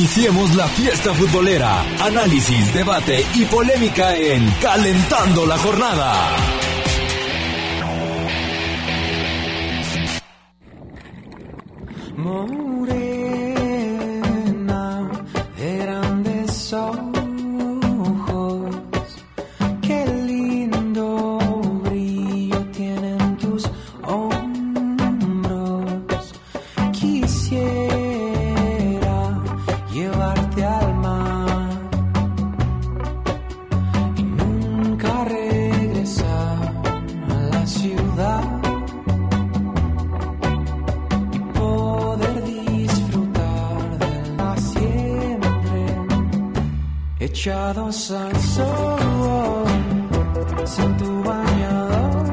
Iniciemos la fiesta futbolera. Análisis, debate y polémica en Calentando la Jornada. Echados al sol sin tu bañador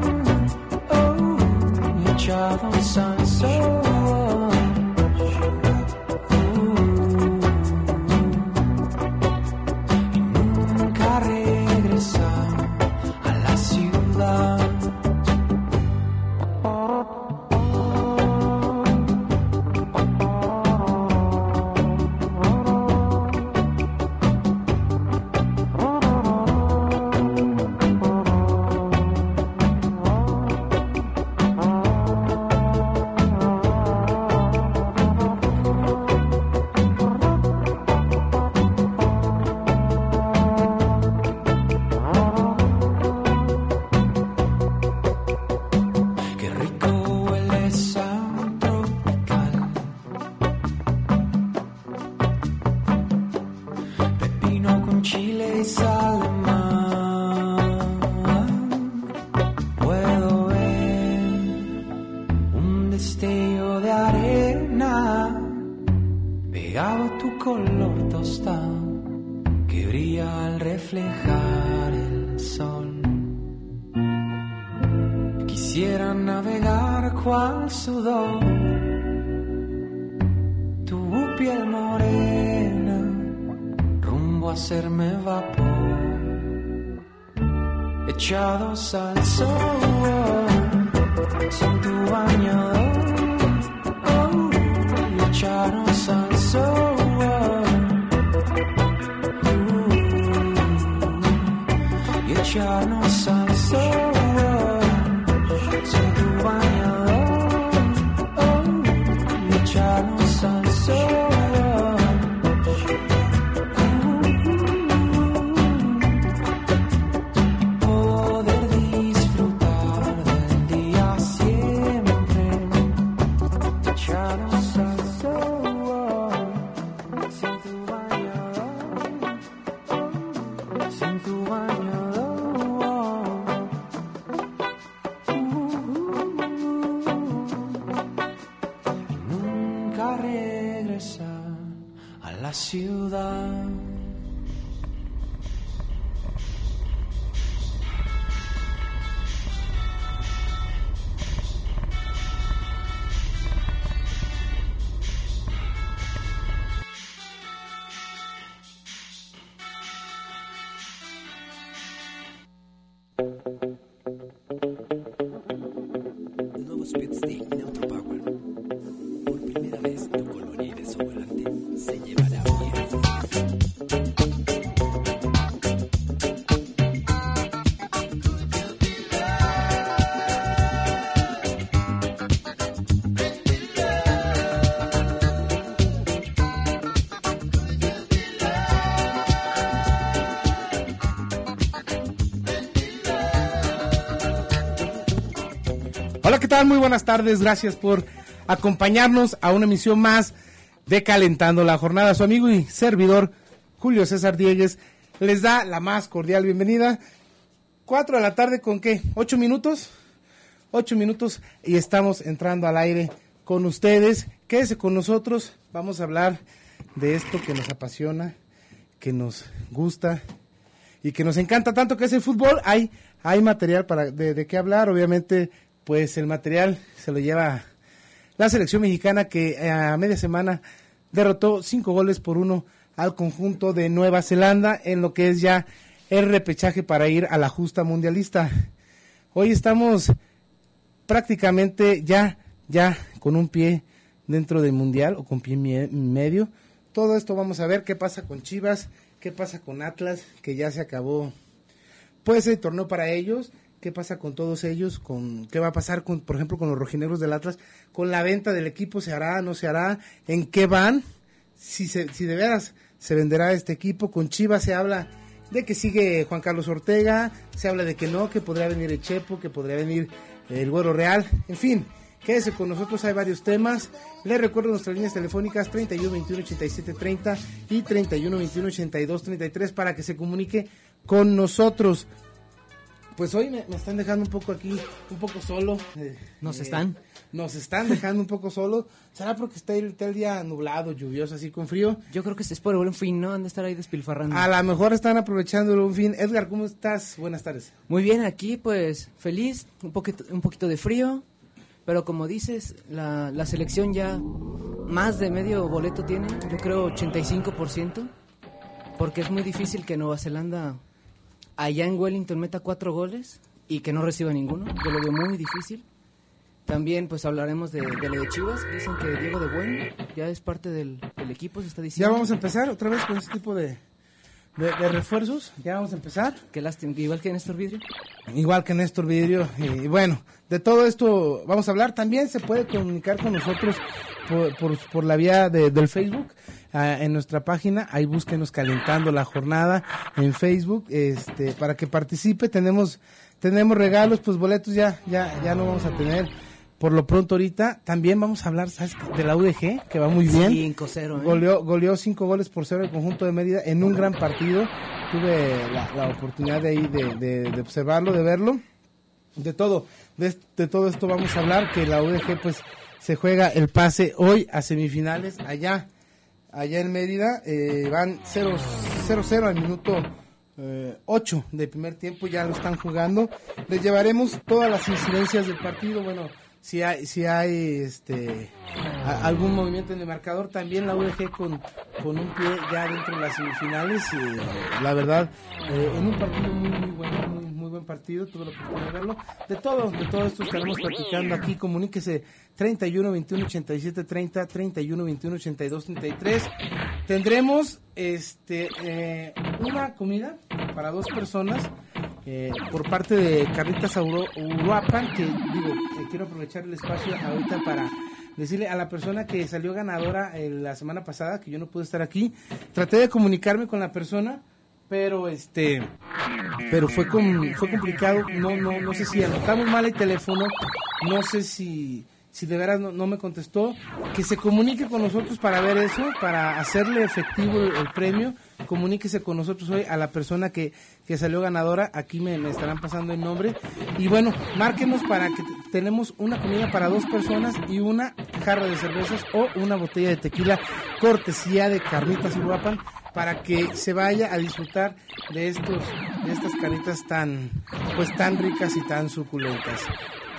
oh, echados al sol vlieg. Muy buenas tardes. Gracias por acompañarnos a una emisión más de Calentando la Jornada. Su amigo y servidor Julio César Diegues les da la más cordial bienvenida. Cuatro de la tarde con qué? ¿Ocho minutos? ocho minutos y estamos entrando al aire con ustedes. Quédese con nosotros, vamos a hablar de esto que nos apasiona, que nos gusta y que nos encanta tanto que es el fútbol. Hay, hay material para de qué hablar, obviamente, pues el material se lo lleva la selección mexicana que eh, a media semana derrotó cinco goles por uno al conjunto de Nueva Zelanda en lo que es ya el repechaje para ir a la justa mundialista. Hoy estamos prácticamente ya, ya con un pie dentro del mundial o con pie medio. Todo esto vamos a ver qué pasa con Chivas, qué pasa con Atlas, que ya se acabó pues el torneo para ellos, qué pasa con todos ellos, con qué va a pasar con, por ejemplo, con los rojinegros del Atlas, con la venta del equipo, se hará, no se hará, en qué van, si se, si de veras se venderá este equipo, con Chivas se habla de que sigue Juan Carlos Ortega, se habla de que no, que podría venir el Chepo, que podría venir el Güero Real, en fin, quédese con nosotros, hay varios temas. Les recuerdo nuestras líneas telefónicas 31 21 87 30 y 31 21 82 33 para que se comunique con nosotros. Pues hoy me, me están dejando un poco aquí, un poco solo. eh, ¿Nos eh, están? Nos están dejando un poco solo. ¿Será porque está el, está el día nublado, lluvioso, así con frío? Yo creo que es por el buen fin, ¿no? Han de estar ahí despilfarrando. A lo mejor están aprovechando el buen fin. Edgar, ¿cómo estás? Buenas tardes. Muy bien, aquí pues feliz, un poquito, un poquito de frío, pero como dices, la, la selección ya más de medio boleto tiene, yo creo 85%, porque es muy difícil que Nueva Zelanda allá en Wellington meta cuatro goles y que no reciba ninguno, yo lo veo muy difícil. También pues hablaremos de, de lo de Chivas, dicen que Diego de Buen ya es parte del, del equipo, se está Ya diciendo. vamos a empezar otra vez con este tipo de, de, de refuerzos. Ya vamos a empezar. Qué lástima, igual que Néstor Vidrio. Igual que Néstor Vidrio. Y bueno, de todo esto vamos a hablar. También se puede comunicar con nosotros por, por, por la vía de- del Facebook. ah, en nuestra página, ahí búsquenos calentando la jornada en Facebook, este, para que participe, tenemos, tenemos regalos, pues boletos ya, ya, ya no vamos a tener. Por lo pronto ahorita, también vamos a hablar, ¿sabes? De la UDG, que va muy bien. 5-0, ¿eh? Goleó, goleó cinco goles por cero el conjunto de Mérida en un gran partido. Tuve la, la oportunidad de ahí de, de- de observarlo, de verlo. De todo, de, de todo esto vamos a hablar, que la UDG pues se juega el pase hoy a semifinales allá, allá en Mérida. eh, van 0-0 al minuto 8 del primer tiempo, ya lo están jugando. Les llevaremos todas las incidencias del partido, bueno, si hay, si hay este algún movimiento en el marcador, también la UDG con, con un pie ya dentro de las semifinales, eh, la verdad, eh, en un partido muy, muy bueno, buen partido, tuve la oportunidad de verlo. De todo, de todo esto estaremos platicando aquí, comuníquese 31 21 87 30, 31 21 82 33. Tendremos este eh, una comida para dos personas eh, por parte de Carlitas Auro- Uruapan, que digo, eh, quiero aprovechar el espacio ahorita para decirle a la persona que salió ganadora la semana pasada, que yo no pude estar aquí, traté de comunicarme con la persona, pero este pero fue com- fue complicado, no no no sé si anotamos mal el teléfono, no sé si si de veras no, no me contestó, que se comunique con nosotros para ver eso, para hacerle efectivo el, premio, comuníquese con nosotros hoy a la persona que, que salió ganadora, aquí me, me estarán pasando el nombre, y bueno, márquenos para que tenemos una comida para dos personas y una jarra de cervezas o una botella de tequila cortesía de Carnitas Uruapan para que se vaya a disfrutar de estos de estas caritas tan pues tan ricas y tan suculentas.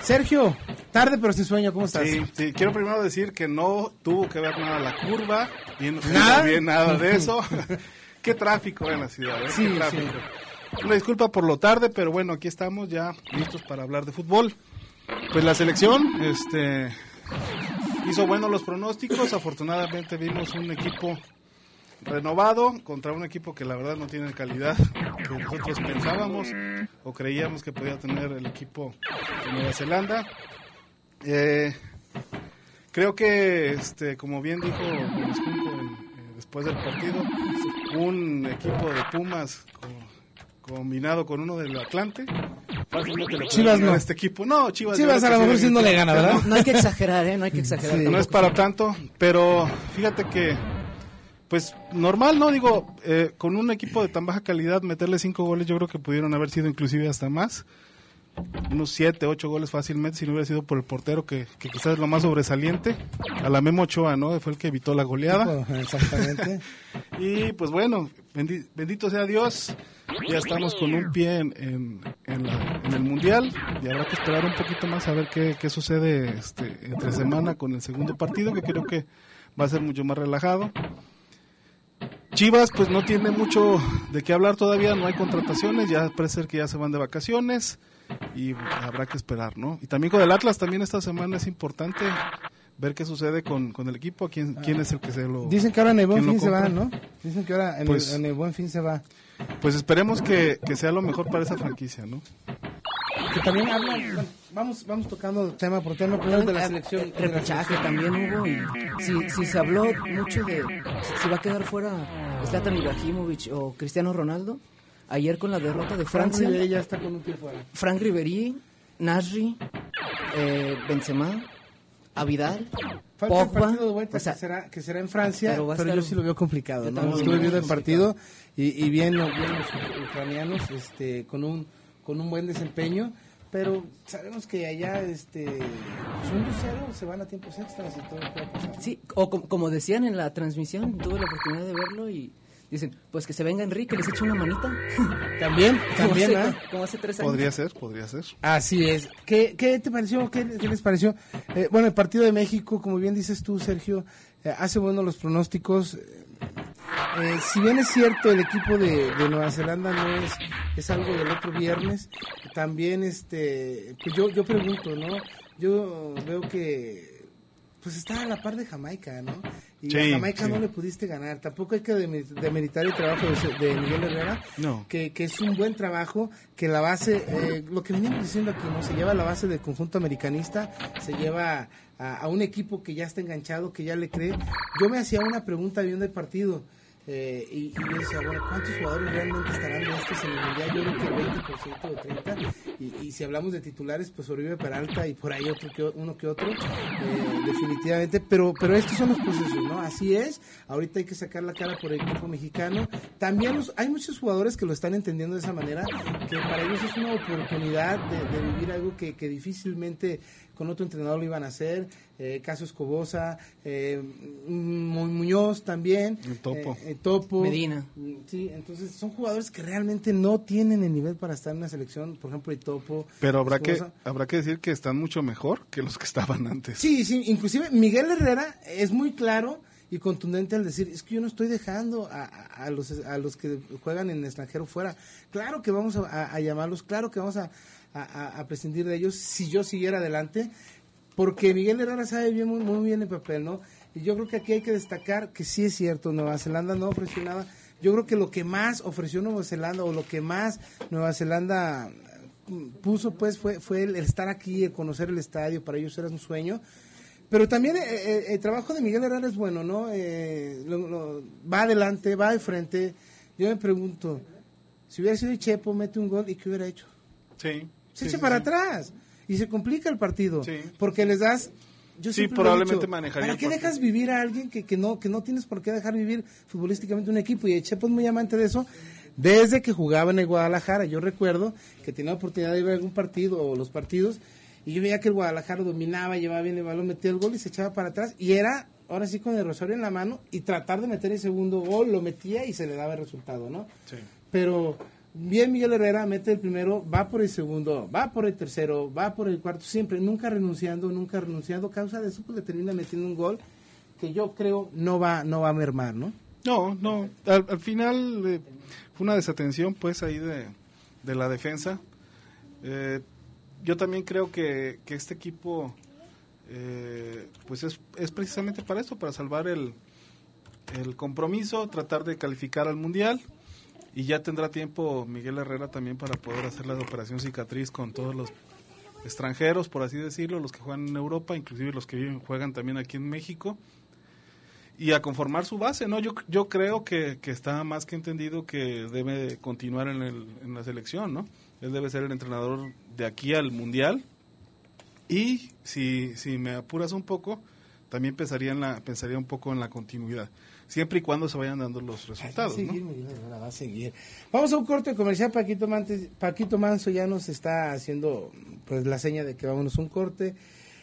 Sergio, tarde pero sin sueño, ¿cómo estás? Sí, sí, quiero primero decir que no tuvo que ver nada la curva, bien, ¿Nada? bien nada de eso. Qué tráfico en la ciudad, ¿eh? Sí, Qué tráfico. Una disculpa por lo tarde, pero bueno, aquí estamos ya listos para hablar de fútbol. Pues la selección, este, hizo buenos los pronósticos. Afortunadamente vimos un equipo renovado contra un equipo que la verdad no tiene calidad que nosotros pensábamos o creíamos que podía tener el equipo de Nueva Zelanda. Eh, creo que, este, como bien dijo eh, después del partido, un equipo de Pumas co- combinado con uno del Atlante. Chivas no. a este equipo. No, Chivas. Chivas a lo mejor sí no le gana, ¿verdad? No hay que exagerar, ¿eh? No hay que exagerar. Sí. no es para tanto, pero fíjate que, pues normal, ¿no? Digo, eh, con un equipo de tan baja calidad, meterle cinco goles, yo creo que pudieron haber sido inclusive hasta más. unos 7, 8 goles fácilmente si no hubiera sido por el portero, que, que quizás es lo más sobresaliente. A la Memo Ochoa, ¿no? Fue el que evitó la goleada. Exactamente. Y pues bueno, bendi- bendito sea Dios, ya estamos con un pie en, en- en la- en el Mundial y habrá que esperar un poquito más a ver qué, qué sucede este, entre semana con el segundo partido, que creo que va a ser mucho más relajado. Chivas pues no tiene mucho de qué hablar todavía, no hay contrataciones, ya parece ser que ya se van de vacaciones y habrá que esperar, ¿no? Y también con el Atlas también esta semana es importante ver qué sucede con, con el equipo, quién, quién es el que se lo... Dicen que ahora en el buen fin se va. ¿no? Dicen que ahora en, Pues- el, en el buen fin se va. Pues esperemos que, que sea lo mejor para esa franquicia, ¿no? Que también habla, bueno, vamos, vamos tocando tema por tema, primero de la selección. El repechaje también hubo y si, si se habló mucho de si va a quedar fuera Zlatan Ibrahimovic o Cristiano Ronaldo, ayer con la derrota de Francia Francia, ya está con un pie fuera. Frank Ribery, Nasri, eh, Benzema, Avidal, Falta el Pogba, partido de vuelta o sea, que, será, que será en Francia, pero pero, yo sí lo veo complicado. Yo ¿no? Estuve viendo el partido y, y bien, bien los ucranianos este, con, un, con un buen desempeño, pero sabemos que allá este, pues un 2-0 se van a tiempos extras y todo puede pasar. Sí, o com- como decían en la transmisión, tuve la oportunidad de verlo y dicen, pues que se venga Enrique, les eche una manita. También, también, hace, ¿ah? como hace tres años. Podría ser, podría ser. Así es. ¿Qué, qué te pareció? ¿Qué, qué les pareció? Eh, bueno, el partido de México, como bien dices tú, Sergio, eh, hace bueno los pronósticos. Eh, si bien es cierto, el equipo de, de Nueva Zelanda no es, es algo del otro viernes, también este, pues yo, yo pregunto, ¿no? Yo veo que pues está a la par de Jamaica, ¿no? Y a Jamaica sí. no le pudiste ganar. Tampoco hay que demeritar el trabajo de, de Miguel Herrera, No. que, que es un buen trabajo, que la base, eh, lo que veníamos diciendo aquí, ¿no? Se lleva la base del conjunto americanista, se lleva a, a un equipo que ya está enganchado, que ya le cree. Yo me hacía una pregunta viendo el partido. Eh, y, y yo bueno, ¿cuántos jugadores realmente estarán estos en el Mundial? Yo creo que el 20% o 30%. Y, y si hablamos de titulares, pues Oribe Peralta y por ahí otro que, uno que otro, eh, definitivamente. Pero, pero estos son los procesos, ¿no? Así es. Ahorita hay que sacar la cara por el equipo mexicano. También los- hay muchos jugadores que lo están entendiendo de esa manera, que para ellos es una oportunidad de, de vivir algo que, que difícilmente con otro entrenador lo iban a hacer. Eh, caso Escobosa, eh, Mu- Muñoz también. El Topo. eh, eh, Topo. Medina. Mm, Sí, entonces son jugadores que realmente no tienen el nivel para estar en una selección, por ejemplo, el Topo. Pero habrá que, habrá que decir que están mucho mejor que los que estaban antes. Sí, sí, inclusive Miguel Herrera es muy claro y contundente al decir, es que yo no estoy dejando a, a- a los, a los que juegan en extranjero fuera. Claro que vamos a, a- a llamarlos, claro que vamos a, a- prescindir de ellos si yo siguiera adelante, porque Miguel Herrera sabe bien, muy, muy bien el papel, ¿no? Y yo creo que aquí hay que destacar que sí es cierto, Nueva Zelanda no ofreció nada. Yo creo que lo que más ofreció Nueva Zelanda o lo que más Nueva Zelanda mm, puso pues fue, fue el estar aquí, el conocer el estadio, para ellos era un sueño. Pero también eh, eh, el trabajo de Miguel Herrera es bueno, ¿no? Eh, lo- va adelante, va de frente. Yo me pregunto, si hubiera sido el Chepo, mete un gol, ¿y qué hubiera hecho? Sí. Se echa para atrás y se complica el partido. Sí. Porque les das... Yo Sí, probablemente manejaría ¿Para qué dejas vivir a alguien que, que no que no tienes por qué dejar vivir futbolísticamente un equipo? Y el Chepo es muy amante de eso desde que jugaba en el Guadalajara. Yo recuerdo que tenía la oportunidad de ver algún partido o los partidos y yo veía que el Guadalajara dominaba, llevaba bien el balón, metía el gol y se echaba para atrás. Y era, ahora sí, con el rosario en la mano y tratar de meter el segundo gol, lo metía y se le daba el resultado, ¿no? Sí. Pero bien Miguel Herrera mete el primero, va por el segundo, va por el tercero, va por el cuarto, siempre, nunca renunciando, nunca renunciando. Causa de eso pues termina metiendo un gol que yo creo no va, no va a mermar, ¿no? No, no. Al, al final eh, fue una desatención, pues, ahí de, de la defensa. Eh, yo también creo que, que este equipo, eh, pues, es, es precisamente para eso, para salvar el, el compromiso, tratar de calificar al Mundial. Y ya tendrá tiempo Miguel Herrera también para poder hacer la operación cicatriz con todos los extranjeros, por así decirlo, los que juegan en Europa, inclusive los que viven, juegan también aquí en México y a conformar su base, ¿no? Yo, yo creo que, que está más que entendido que debe continuar en, el, en la selección, ¿no? Él debe ser el entrenador de aquí al Mundial. Y si, si me apuras un poco, también pensaría, en la, pensaría un poco en la continuidad, siempre y cuando se vayan dando los Va a resultados. ¿no? seguir, Herrera, va a seguir. Vamos a un corte comercial. Paquito, Mantes- Paquito Manso ya nos está haciendo pues la seña de que vámonos a un corte.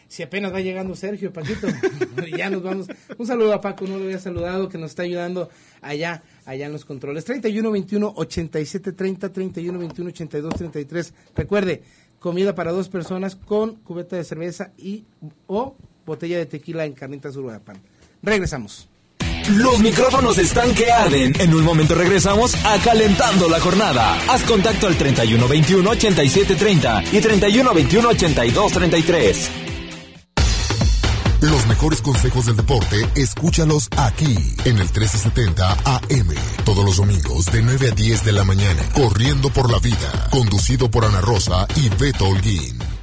Si apenas va llegando Sergio, Paquito, ya nos vamos. Un saludo a Paco, no lo había saludado, que nos está ayudando allá, allá en los controles. 31 21 87 30, 31 21 82 33. Recuerde, comida para dos personas con cubeta de cerveza y o botella de tequila en Carnitas Uruapan. Regresamos. Los micrófonos están que arden. En un momento regresamos a Calentando la Jornada. Haz contacto al 3121 8730 y 3121 8233. Los mejores consejos del deporte, escúchalos aquí en el 1370 AM. Todos los domingos de 9 a 10 de la mañana. Corriendo por la vida. Conducido por Ana Rosa y Beto Holguín.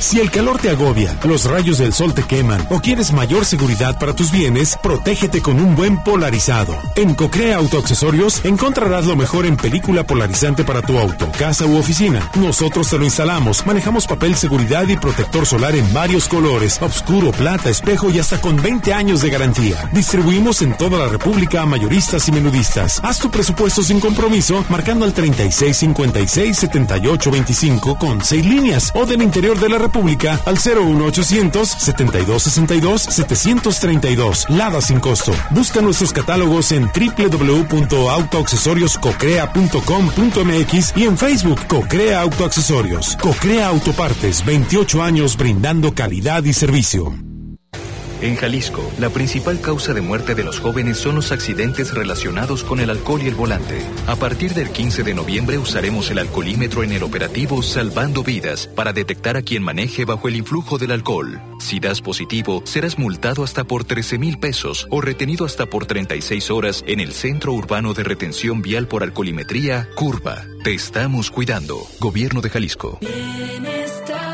Si el calor te agobia, los rayos del sol te queman o quieres mayor seguridad para tus bienes, protégete con un buen polarizado. En Cocrea Autoaccesorios encontrarás lo mejor en película polarizante para tu auto, casa u oficina. Nosotros te lo instalamos, manejamos papel seguridad y protector solar en varios colores, oscuro, plata, espejo y hasta con 20 años de garantía. Distribuimos en toda la República a mayoristas y menudistas. Haz tu presupuesto sin compromiso marcando al 3656-7825 con 6 líneas o del interior de la República al 01800-7262-732. Lada sin costo. Busca nuestros catálogos en www.autoaccesorioscocrea.com.mx y en Facebook Cocrea Autoaccesorios. Cocrea Autopartes, 28 años brindando calidad y servicio. En Jalisco, la principal causa de muerte de los jóvenes son los accidentes relacionados con el alcohol y el volante. A partir del 15 de noviembre usaremos el alcoholímetro en el operativo Salvando Vidas para detectar a quien maneje bajo el influjo del alcohol. Si das positivo, serás multado hasta por 13 mil pesos o retenido hasta por 36 horas en el Centro Urbano de Retención Vial por Alcoholimetría, Curva. Te estamos cuidando. Gobierno de Jalisco. Bienestar.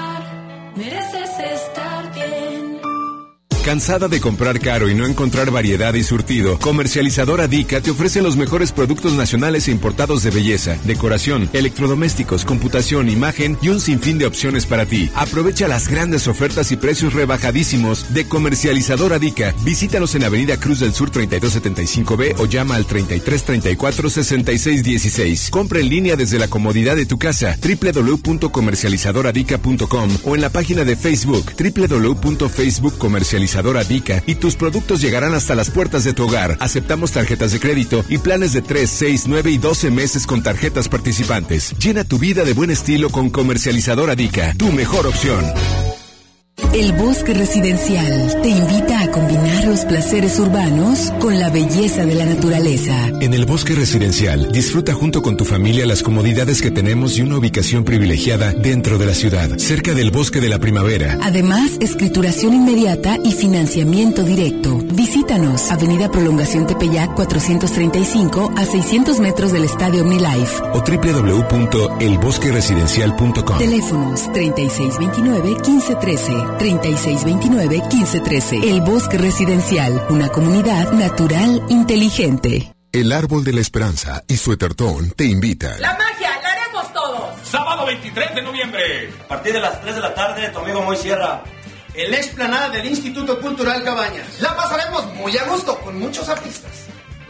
¿Cansada de comprar caro y no encontrar variedad y surtido? Comercializadora Dica te ofrece los mejores productos nacionales e importados de belleza, decoración, electrodomésticos, computación, imagen y un sinfín de opciones para ti. Aprovecha las grandes ofertas y precios rebajadísimos de Comercializadora Dica. Visítalos en Avenida Cruz del Sur 3275B o llama al 3334 6616. Compra en línea desde la comodidad de tu casa www.comercializadoradica.com o en la página de Facebook www.facebook y tus productos llegarán hasta las puertas de tu hogar. Aceptamos tarjetas de crédito y planes de 3, 6, 9 y 12 meses con tarjetas participantes. Llena tu vida de buen estilo con Comercializadora Dica, tu mejor opción. El Bosque Residencial te invita a combinar los placeres urbanos con la belleza de la naturaleza. En el Bosque Residencial, disfruta junto con tu familia las comodidades que tenemos y una ubicación privilegiada dentro de la ciudad, cerca del Bosque de la Primavera. Además, escrituración inmediata y financiamiento directo. Visítanos, Avenida Prolongación Tepeyac 435 a 600 metros del Estadio OmniLife. O www.elbosqueresidencial.com. Teléfonos 3629-1513, 3629-1513. El Bosque Residencial, una comunidad natural inteligente. El Árbol de la Esperanza y su Etertón te invitan. La magia, la haremos todos. Sábado 23 de noviembre. A partir de las 3 de la tarde, tu amigo Moy Sierra. En la explanada del Instituto Cultural Cabañas. La pasaremos muy a gusto con muchos artistas.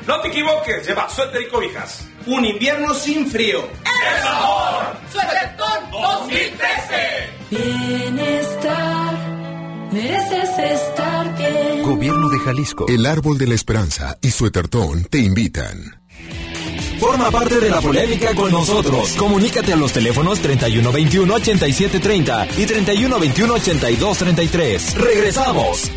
No te equivoques, lleva suéter y cobijas. Un invierno sin frío. ¡El sabor! ¡Suétertón 2013! Bienestar, mereces estar bien. Gobierno de Jalisco. El Árbol de la Esperanza y su Etertón te invitan. Forma parte de la polémica con nosotros. Comunícate a los teléfonos 3121-8730 y 3121-8233. Regresamos.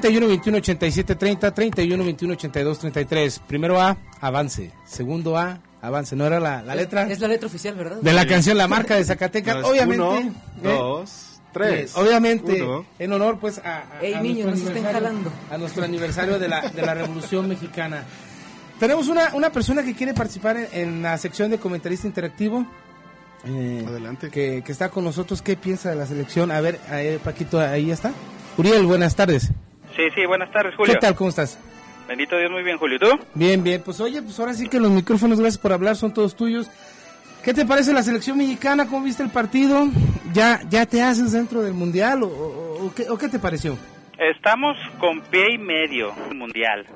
31 21 87 30 31 21 82 33 primero A avance segundo A avance. No era la, la Es- letra Es la letra oficial, ¿verdad? de la canción La Marca de Zacatecas. No, obviamente. uno, ¿eh? dos, tres. Obviamente, Uno. en honor pues a, a- Ey, a estén jalando. a nuestro aniversario de la, de la Revolución Mexicana. Tenemos una, una persona que quiere participar en, en la sección de comentarista interactivo. eh, Adelante. Que, que está con nosotros. ¿Qué piensa de la selección? A ver, ahí, Paquito, ahí está. Uriel, buenas tardes. Sí, sí, buenas tardes, Julio. ¿Qué tal? ¿Cómo estás? Bendito Dios, muy bien, Julio. ¿Y tú? Bien, bien. Pues oye, pues ahora sí que los micrófonos, gracias por hablar, son todos tuyos. ¿Qué te parece la selección mexicana? ¿Cómo viste el partido? ¿Ya, ya te haces dentro del mundial o, o- o qué, o qué te pareció? Estamos con pie y medio mundial.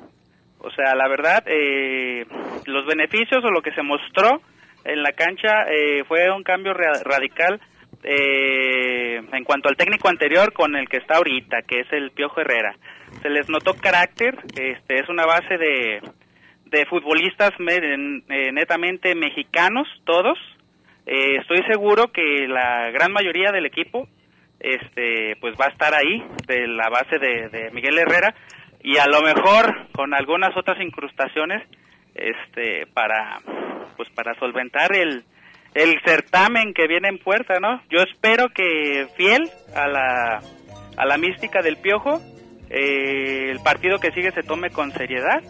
O sea, la verdad, eh, los beneficios o lo que se mostró en la cancha eh, fue un cambio ra- radical eh, en cuanto al técnico anterior con el que está ahorita, que es el Piojo Herrera. Se les notó carácter, este, es una base de, de futbolistas eh, netamente mexicanos, todos. Eh, estoy seguro que la gran mayoría del equipo este pues va a estar ahí de la base de, de Miguel Herrera y a lo mejor con algunas otras incrustaciones este para pues para solventar el el certamen que viene en puerta no yo espero que fiel a la a la mística del piojo eh, el partido que sigue se tome con seriedad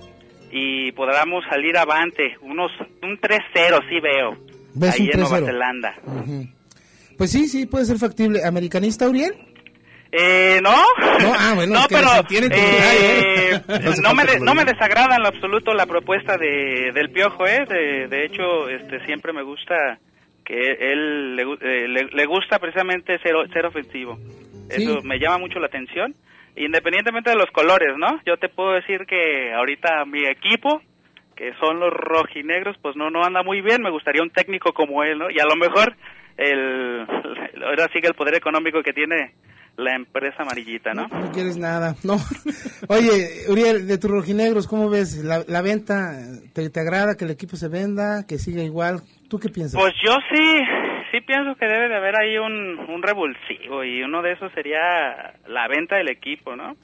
y podamos salir avante unos un 3-0 sí veo ¿Ves ahí un en Nueva 3-0? Zelanda. Pues sí, sí, puede ser factible. ¿Americanista, Uriel? Eh, no. No, ah, bueno, no, es que pero eh, ¿eh? No me de- no me desagrada en lo absoluto la propuesta de, del Piojo, ¿eh? De, de hecho, este, siempre me gusta que él le, eh, le, le gusta precisamente ser, ser ofensivo. Eso me llama mucho la atención, independientemente de los colores, ¿no? Yo te puedo decir que ahorita mi equipo, que son los rojinegros, pues no no anda muy bien. Me gustaría un técnico como él, ¿no? Y a lo mejor el ahora sigue el poder económico que tiene la empresa amarillita, ¿no? No quieres nada, no. Oye, Uriel, de tus rojinegros, ¿cómo ves? ¿La, la venta, te, te agrada que el equipo se venda, que siga igual? ¿Tú qué piensas? Pues yo sí, sí pienso que debe de haber ahí un, un revulsivo y uno de esos sería la venta del equipo, ¿no?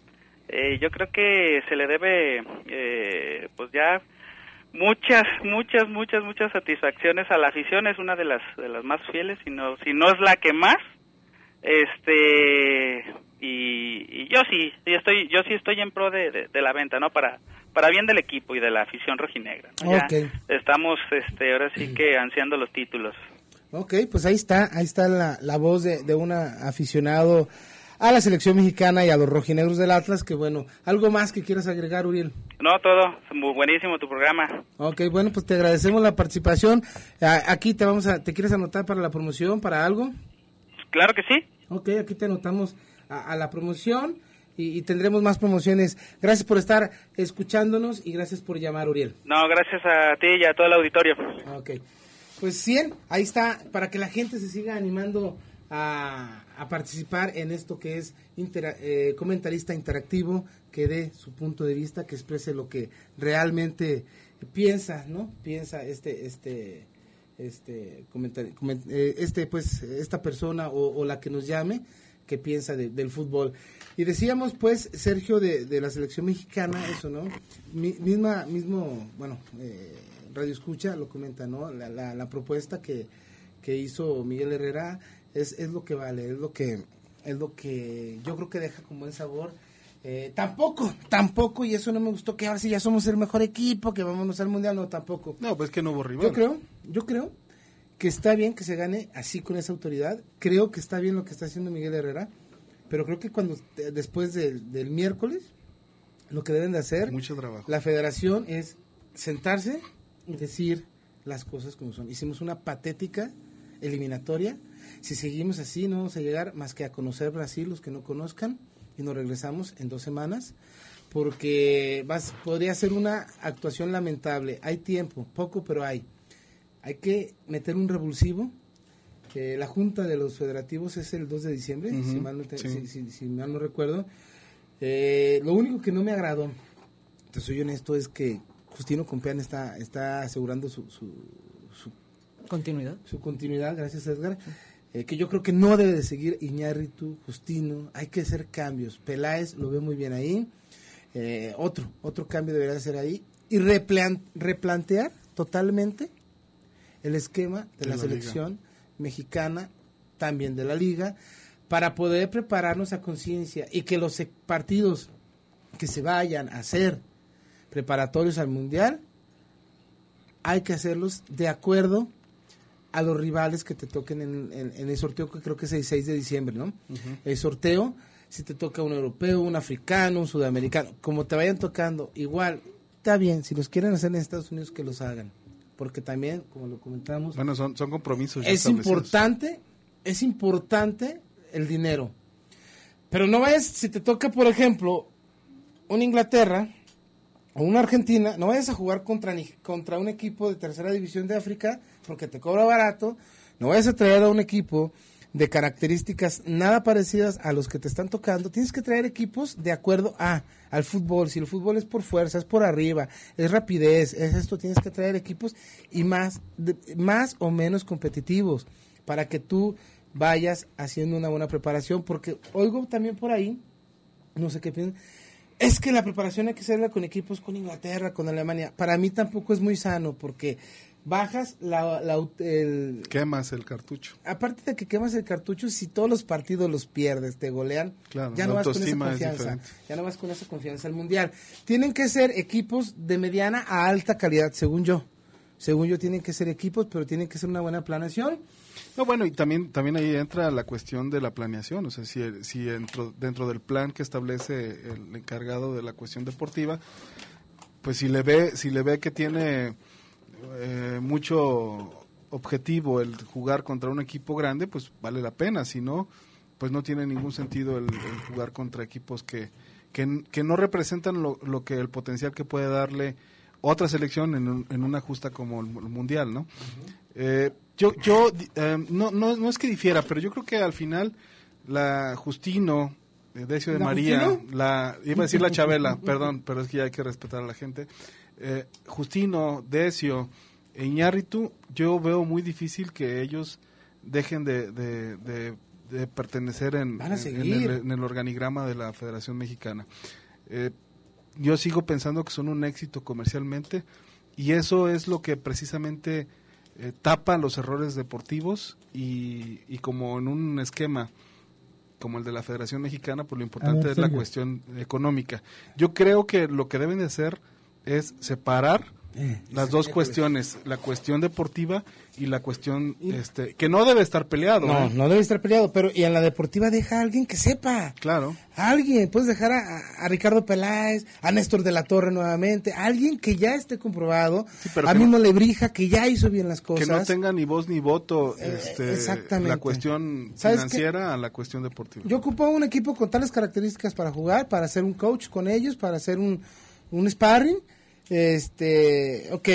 Eh, yo creo que se le debe, eh, pues ya muchas, muchas, muchas, muchas satisfacciones a la afición. Es una de las, de las más fieles, si no, si no es la que más. Este y, y yo sí, sí estoy, yo sí estoy en pro de, de- de la venta, ¿no? Para para bien del equipo y de la afición rojinegra. ¿no? Ya estamos, este, ahora sí que ansiando los títulos. Ok, pues ahí está, ahí está la, la voz de, de un aficionado a la selección mexicana y a los rojinegros del Atlas, que bueno, algo más que quieras agregar, Uriel. No, todo, muy buenísimo tu programa. Ok, bueno, pues te agradecemos la participación. Aquí te vamos a, ¿te quieres anotar para la promoción, para algo? Claro que sí. Ok, aquí te anotamos a, a la promoción y, y tendremos más promociones. Gracias por estar escuchándonos y gracias por llamar, Uriel. No, gracias a ti y a todo el auditorio. Ok. Pues 100, ahí está, para que la gente se siga animando a, a participar en esto que es intera- eh, comentarista interactivo, que dé su punto de vista, que exprese lo que realmente piensa, ¿no? Piensa este, este, este, comentar- comen- eh, este, pues, esta persona o, o la que nos llame, que piensa de- del fútbol. Y decíamos, pues, Sergio, de, de la selección mexicana, eso, ¿no? Mi- misma, mismo, bueno, eh, Radio Escucha lo comenta, ¿no? La, la, la propuesta que, que hizo Miguel Herrera es, es lo que vale, es lo que, es lo que yo creo que deja con buen sabor. Eh, tampoco, tampoco, y eso no me gustó, que ahora sí ya somos el mejor equipo, que vámonos al mundial, no, tampoco. No, pues que no hubo rival. Yo creo, yo creo que está bien que se gane así con esa autoridad. Creo que está bien lo que está haciendo Miguel Herrera, pero creo que cuando eh, después del, del miércoles lo que deben de hacer Mucho trabajo. la federación es sentarse y decir las cosas como son. Hicimos una patética eliminatoria. Si seguimos así, no vamos a llegar más que a conocer Brasil, los que no conozcan, y nos regresamos en dos semanas, porque vas, podría ser una actuación lamentable. Hay tiempo, poco, pero hay. Hay que meter un revulsivo. que la junta de los federativos es el 2 de diciembre, si, mal no te- sí. si- si- si mal no recuerdo. Eh, lo único que no me agradó, te soy honesto, es que Justino Compeán está, está asegurando su, su, su Continuidad. su continuidad, gracias Edgar. Eh, que yo creo que no debe de seguir Iñárritu, Justino, hay que hacer cambios. Peláez lo ve muy bien ahí. Eh, otro, otro cambio debería de ser ahí. Y replan- replantear totalmente el esquema de, De la, la selección mexicana, también de la liga, para poder prepararnos a conciencia y que los e- partidos que se vayan a hacer preparatorios al mundial, hay que hacerlos de acuerdo a los rivales que te toquen en, en- en el sorteo que creo que es el 6 de diciembre, ¿no? El sorteo, si te toca un europeo, un africano, un sudamericano, como te vayan tocando, igual, está bien, si los quieren hacer en Estados Unidos, que los hagan. Porque también, como lo comentamos, Bueno, son, son compromisos. ya es importante, es importante el dinero. Pero no vayas, si te toca, por ejemplo, una Inglaterra o una Argentina, no vayas a jugar contra, ni- contra un equipo de tercera división de África porque te cobra barato. No vayas a traer a un equipo de características nada parecidas a los que te están tocando. Tienes que traer equipos de acuerdo a al fútbol. Si el fútbol es por fuerza, es por arriba, es rapidez, es esto, tienes que traer equipos y más, de- más o menos competitivos para que tú vayas haciendo una buena preparación. Porque oigo también por ahí, no sé qué piensan, es que la preparación hay que hacerla con equipos con Inglaterra, con Alemania. Para mí tampoco es muy sano porque bajas la, el, Quemas el cartucho. aparte de que quemas el cartucho, si todos los partidos los pierdes, te golean, Claro, ya no vas con esa confianza. Ya no vas con esa confianza al mundial. Tienen que ser equipos de mediana a alta calidad, según yo. Según yo, tienen que ser equipos, pero tienen que ser una buena planeación. No, bueno, y también, también ahí entra la cuestión de la planeación, o sea, si, si dentro, dentro del plan que establece el encargado de la cuestión deportiva, pues si le ve, si le ve que tiene eh, mucho objetivo el jugar contra un equipo grande, pues vale la pena, si no, pues no tiene ningún sentido el, el jugar contra equipos que, que, que no representan lo, lo que el potencial que puede darle otra selección en, un- en una justa como el, el mundial, ¿no? Eh, yo, yo eh, no, no, no es que difiera, pero yo creo que al final la Justino, eh, Decio de ¿La María, Justino? la, iba a decir la Chabela, perdón, pero es que ya hay que respetar a la gente. Eh, Justino, Decio e Iñárritu, yo veo muy difícil que ellos dejen de, de- de- de pertenecer en, Van a en- en seguir. el, en el organigrama de la Federación Mexicana. Eh, yo sigo pensando que son un éxito comercialmente y eso es lo que precisamente eh, tapa los errores deportivos y, y como en un esquema como el de la Federación Mexicana, pues lo importante ver, es la cuestión económica. Yo creo que lo que deben de hacer es separar Eh, las dos cuestiones, la cuestión deportiva y la cuestión este que no debe estar peleado. No, ¿eh? no debe estar peleado, pero y en la deportiva deja a alguien que sepa. Claro. Alguien, puedes dejar a, a Ricardo Peláez, a Néstor de la Torre nuevamente, alguien que ya esté comprobado, pero a que Mimo Lebrija que ya hizo bien las que cosas. no tenga ni voz ni voto Eh, este, exactamente. la cuestión ¿Sabes financiera a la cuestión deportiva. Yo ocupo un equipo con tales características para jugar, para hacer un coach con ellos, para hacer un, un sparring. Este, ok,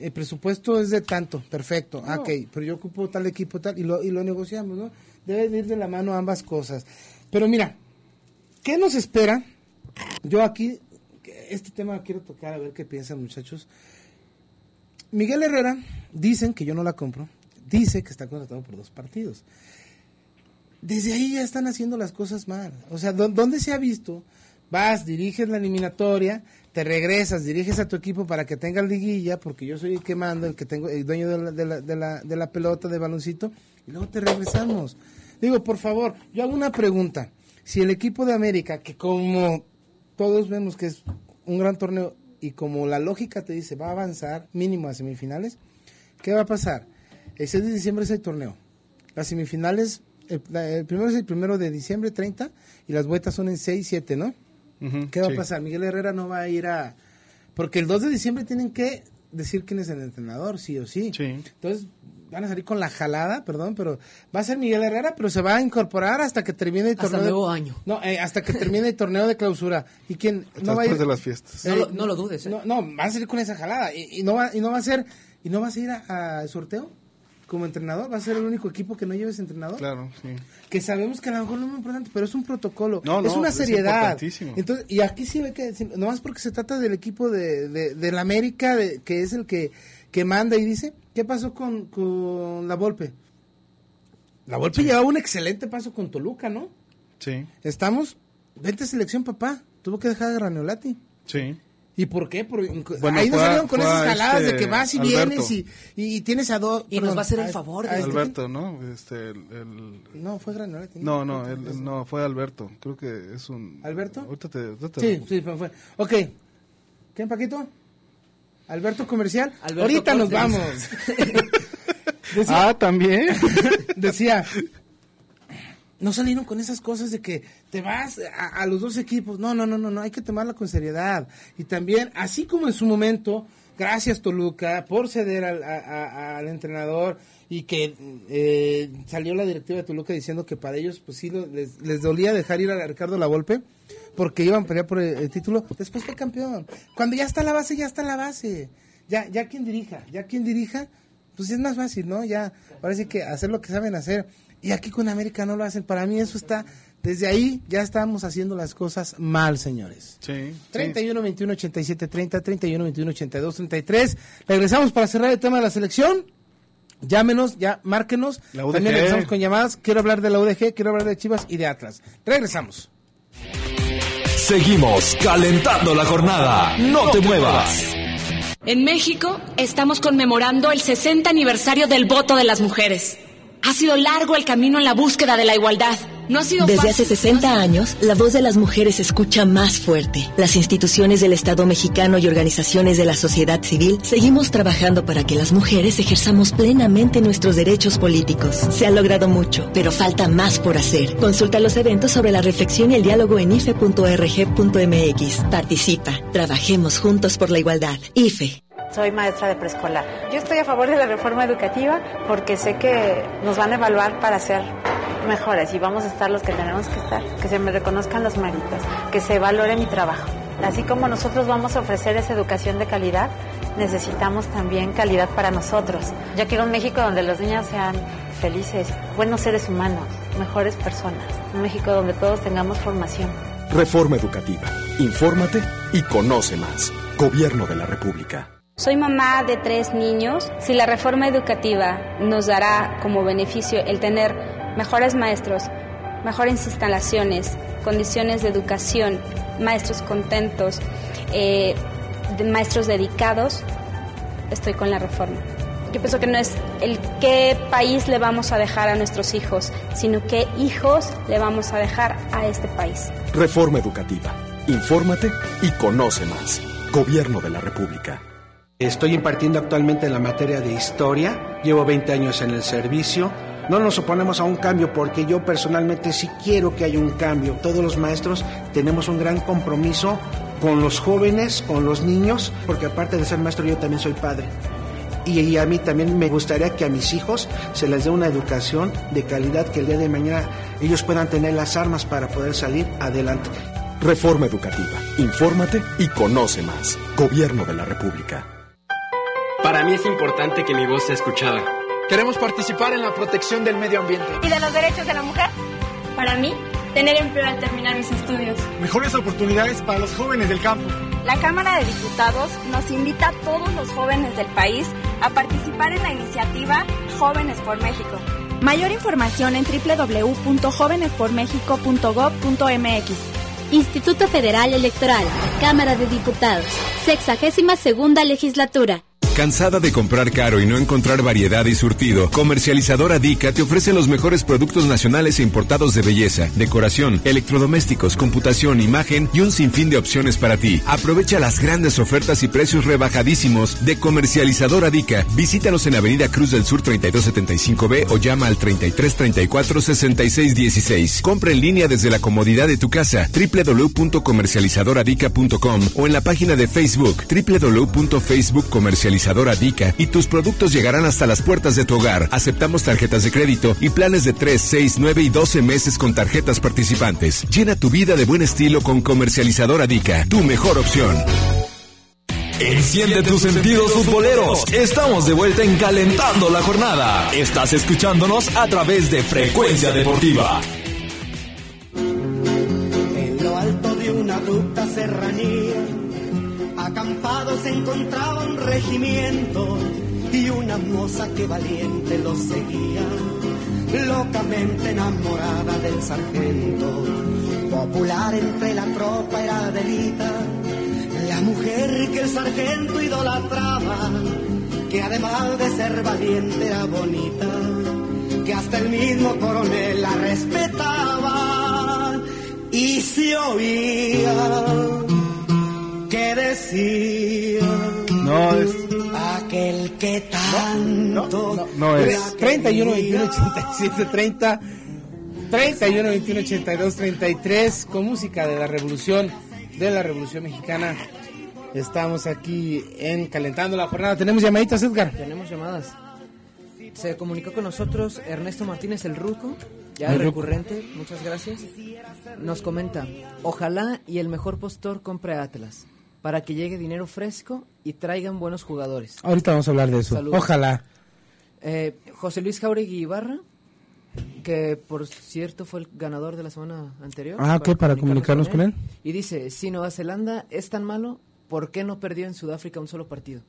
el presupuesto es de tanto, perfecto, ah, ok, pero yo ocupo tal equipo tal y lo, y lo negociamos, ¿no? Debe de ir de la mano ambas cosas. Pero mira, ¿qué nos espera? Yo aquí, este tema quiero tocar a ver qué piensan muchachos. Miguel Herrera, dicen que yo no la compro, dice que está contratado por dos partidos desde ahí ya están haciendo las cosas mal. O sea, ¿dó- ¿dónde se ha visto? Vas, diriges la eliminatoria, te regresas, diriges a tu equipo para que tenga liguilla, porque yo soy el que manda, el que tengo, el dueño de la, de la, de la, de la pelota, de baloncito, y luego te regresamos. Digo, por favor, yo hago una pregunta. Si el equipo de América, que como todos vemos que es un gran torneo, y como la lógica te dice va a avanzar mínimo a semifinales, ¿qué va a pasar? El 6 de diciembre es el torneo. Las semifinales, el, el primero es el primero de diciembre, 30, y las vueltas son en 6, 7, ¿no? ¿Qué va sí. a pasar? Miguel Herrera no va a ir a... Porque el 2 de diciembre tienen que decir quién es el entrenador, sí o sí. Entonces van a salir con la jalada, perdón, pero va a ser Miguel Herrera, pero se va a incorporar hasta que termine el Hasta torneo. de- nuevo año. No, eh, hasta que termine el torneo de clausura. ¿Y quién? No va a ir, después de las fiestas. No lo- no lo dudes, ¿eh? No, no, va a salir con esa jalada. Y, y no va, y no va a ser... ¿Y no vas a ir a- al sorteo? Como entrenador, va a ser el único equipo que no lleves entrenador. Claro, sí. Que sabemos que a lo mejor no es muy importante, pero es un protocolo. No, es no, una es seriedad. importantísimo. Entonces, y aquí sí ve que, nomás porque se trata del equipo de, de, del América, de, que es el que, que manda y dice, ¿qué pasó con, con la Volpe? La Volpe llevaba un excelente paso con Toluca, ¿no? Sí, Estamos, vente selección, papá. Tuvo que dejar a Graneolati. sí. ¿Y por qué? Por, Bueno, ahí nos a- salieron con esas a jaladas este de que vas y Alberto. vienes y, y, y tienes a dos. Y nos va a hacer el a- favor a de- este- Alberto, ¿no? Este, el, el- No, fue Granola. No, no, él- no, fue Alberto. Creo que es un... ¿Alberto? Ahorita te... ahorita te- Sí, sí, fue. fue. Ok. ¿Quién, Paquito? Alberto Comercial. Alberto Ahorita nos vamos. Decía- Ah, también. decía, no salieron con esas cosas de que te vas a, a los dos equipos. No, no, no, no, no, hay que tomarla con seriedad. Y también, así como en su momento, gracias Toluca por ceder al, a- al entrenador y que eh, salió la directiva de Toluca diciendo que para ellos, pues sí, les, les dolía dejar ir a Ricardo Lavolpe porque iban a pelear por el, el título. Después fue campeón. Cuando ya está la base, ya está la base. Ya, ya quien dirija, ya quien dirija, pues es más fácil, ¿no? Ya, parece que hacer lo que saben hacer. Y aquí con América no lo hacen. Para mí eso está, desde ahí ya estamos haciendo las cosas mal, señores. Sí. 31 21 87 30, 31 21 82 33. Regresamos para cerrar el tema de la selección. Llámenos, ya márquenos. La UDG. También regresamos con llamadas. Quiero hablar de la UDG, quiero hablar de Chivas y de Atlas. Regresamos. Seguimos calentando la jornada. No te muevas. En México estamos conmemorando el 60 aniversario del voto de las mujeres. Ha sido largo el camino en la búsqueda de la igualdad. No ha sido Desde fácil. hace 60 años, la voz de las mujeres se escucha más fuerte. Las instituciones del Estado mexicano y organizaciones de la sociedad civil seguimos trabajando para que las mujeres ejerzamos plenamente nuestros derechos políticos. Se ha logrado mucho, pero falta más por hacer. Consulta los eventos sobre la reflexión y el diálogo en ife.org.mx. Participa. Trabajemos juntos por la igualdad. IFE. Soy maestra de preescolar. Yo estoy a favor de la reforma educativa porque sé que nos van a evaluar para ser mejores y vamos a estar los que tenemos que estar, que se me reconozcan los méritos, que se valore mi trabajo. Así como nosotros vamos a ofrecer esa educación de calidad, necesitamos también calidad para nosotros. Yo quiero un México donde los niños sean felices, buenos seres humanos, mejores personas. Un México donde todos tengamos formación. Reforma educativa. Infórmate y conoce más. Gobierno de la República. Soy mamá de tres niños. Si la reforma educativa nos dará como beneficio el tener mejores maestros, mejores instalaciones, condiciones de educación, maestros contentos, eh, de maestros dedicados, estoy con la reforma. Yo pienso que no es el qué país le vamos a dejar a nuestros hijos, sino qué hijos le vamos a dejar a este país. Reforma educativa. Infórmate y conoce más. Gobierno de la República. Estoy impartiendo actualmente en la materia de historia, llevo 20 años en el servicio. No nos oponemos a un cambio porque yo personalmente sí quiero que haya un cambio. Todos los maestros tenemos un gran compromiso con los jóvenes, con los niños, porque aparte de ser maestro yo también soy padre. Y, y a mí también me gustaría que a mis hijos se les dé una educación de calidad que el día de mañana ellos puedan tener las armas para poder salir adelante. Reforma educativa. Infórmate y conoce más. Gobierno de la República. Para mí es importante que mi voz sea escuchada. Queremos participar en la protección del medio ambiente. ¿Y de los derechos de la mujer? Para mí, tener empleo al terminar mis estudios. Mejores oportunidades para los jóvenes del campo. La Cámara de Diputados nos invita a todos los jóvenes del país a participar en la iniciativa Jóvenes por México. Mayor información en www.jovenespormexico.gov.mx. Instituto Federal Electoral, Cámara de Diputados, sexagésima segunda legislatura. ¿Cansada de comprar caro y no encontrar variedad y surtido? Comercializadora Dica te ofrece los mejores productos nacionales e importados de belleza, decoración, electrodomésticos, computación, imagen y un sinfín de opciones para ti. Aprovecha las grandes ofertas y precios rebajadísimos de Comercializadora Dica. Visítanos en Avenida Cruz del Sur 3275B o llama al 3334 6616. Compra en línea desde la comodidad de tu casa www.comercializadoradica.com o en la página de Facebook www.facebookcomercializadora Dica y tus productos llegarán hasta las puertas de tu hogar. Aceptamos tarjetas de crédito y planes de 3, 6, 9 y 12 meses con tarjetas participantes. Llena tu vida de buen estilo con Comercializadora Dica, tu mejor opción. Enciende tus sentidos futboleros. Estamos de vuelta en Calentando la Jornada. Estás escuchándonos a través de Frecuencia Deportiva. En lo alto de una abrupta serranía, acampado se encontraba un regimiento y una moza que valiente lo seguía, locamente enamorada del sargento. Popular entre la tropa era Adelita, La mujer que el sargento idolatraba, que además de ser valiente era bonita, que hasta el mismo coronel la respetaba y se oía que decía No, es. aquel que tanto No es. 31, 21, 87, 30, 31, 21, 82, 33, con música de la revolución, de la revolución mexicana. Estamos aquí en Calentando la Jornada. ¿Tenemos llamaditas, Edgar? Tenemos llamadas. Se comunicó con nosotros Ernesto Martínez el Ruco, ya El Ruco. recurrente, muchas gracias. Nos comenta, ojalá y el mejor postor compre Atlas, para que llegue dinero fresco y traigan buenos jugadores. Ahorita vamos a hablar de eso. Saludos. Ojalá. Eh, José Luis Jauregui Ibarra, que por cierto fue el ganador de la semana anterior. Ah, ¿qué? ¿Para comunicarnos con él? Y dice, si Nueva Zelanda es tan malo, ¿por qué no perdió en Sudáfrica un solo partido?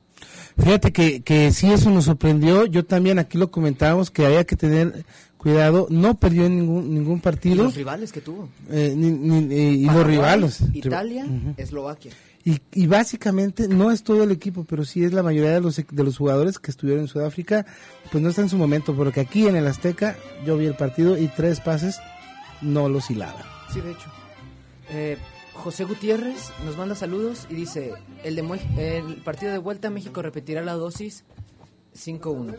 Fíjate que, que sí, eso nos sorprendió. Yo también aquí lo comentábamos que había que tener cuidado. No perdió en ningún, ningún Y partido. los rivales que tuvo. Eh, ni- ni- eh, y los rivales. Italia. Eslovaquia. Y, y básicamente no es todo el equipo, pero sí es la mayoría de los, de los jugadores que estuvieron en Sudáfrica, pues no está en su momento, porque aquí en el Azteca yo vi el partido y tres pases no los hilaba. Sí, de hecho. Eh, José Gutiérrez nos manda saludos y dice, el, de el partido de vuelta México repetirá la dosis 5-1.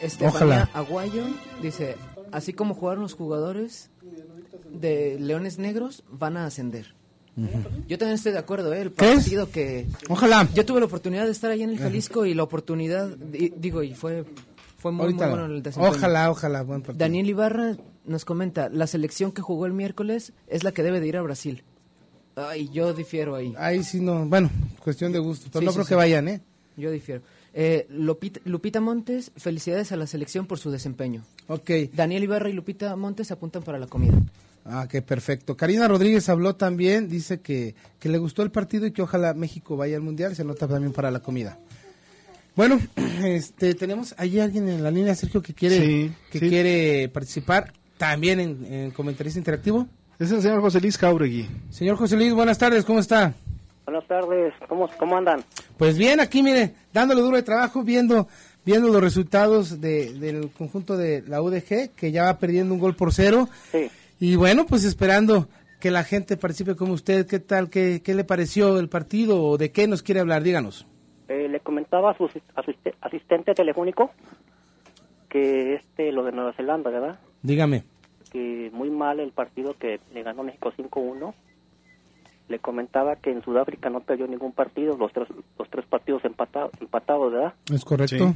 Estefanía Ojalá. Aguayo dice, así como jugaron los jugadores de Leones Negros, van a ascender. Yo también estoy de acuerdo, ¿eh? El partido que... Ojalá. Yo tuve la oportunidad de estar ahí en el Jalisco y la oportunidad, di- digo, y fue, fue muy, muy bueno el desempeño. ojalá, ojalá, buen partido. Daniel Ibarra nos comenta, la selección que jugó el miércoles es la que debe de ir a Brasil. Ay, yo difiero ahí. Ahí sí no, bueno, cuestión de gusto, pero Sí, no sí, creo sí. que vayan, ¿eh? Yo difiero. Eh, Lupita, Lupita Montes, felicidades a la selección por su desempeño. Ok. Daniel Ibarra y Lupita Montes apuntan para la comida. Ah, qué perfecto. Karina Rodríguez habló también, dice que, que le gustó el partido y que ojalá México vaya al Mundial, se anota también para la comida. Bueno, este, tenemos allí alguien en la línea, Sergio, que quiere, Sí, que sí. quiere participar también en, en comentarista interactivo. Es el señor José Luis Jauregui. Señor José Luis, buenas tardes, ¿cómo está? Buenas tardes, ¿cómo, cómo andan? Pues bien, aquí mire, dándole duro de trabajo, viendo, viendo los resultados de, del conjunto de la UDG, que ya va perdiendo un gol por cero. Sí. Y bueno, pues esperando que la gente participe como usted. ¿Qué tal? ¿Qué, qué le pareció el partido? ¿O de qué nos quiere hablar? Díganos. Eh, le comentaba a su asis- asiste- asistente telefónico que este, lo de Nueva Zelanda, ¿verdad? Dígame. Que muy mal el partido que le ganó México 5-1. Le comentaba que en Sudáfrica no perdió ningún partido, los tres, los tres partidos empatados, empatados, ¿verdad? ¿Es correcto?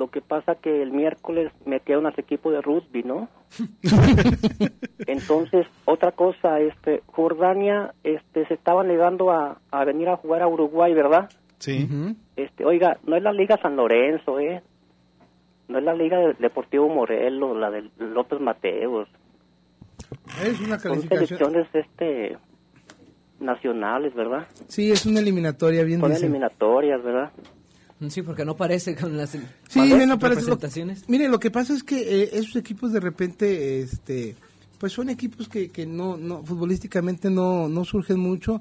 Lo que pasa que el miércoles metieron a su equipo de rugby, ¿no? Entonces, otra cosa, este, Jordania, este, se estaba negando a, a venir a jugar a Uruguay, ¿verdad? Sí. Este, oiga, no es la Liga San Lorenzo, ¿eh? No es la Liga de- Deportivo Morelos, la de López Mateos. Es una Son calificación. selecciones, este, nacionales, ¿verdad? Sí, es una eliminatoria, bien Son eliminatorias, ¿verdad? Sí, porque no parece con las Sí, no parece. Lo, mire, lo que pasa es que eh, esos equipos de repente, este, pues son equipos que, que no, no, futbolísticamente no, no surgen mucho.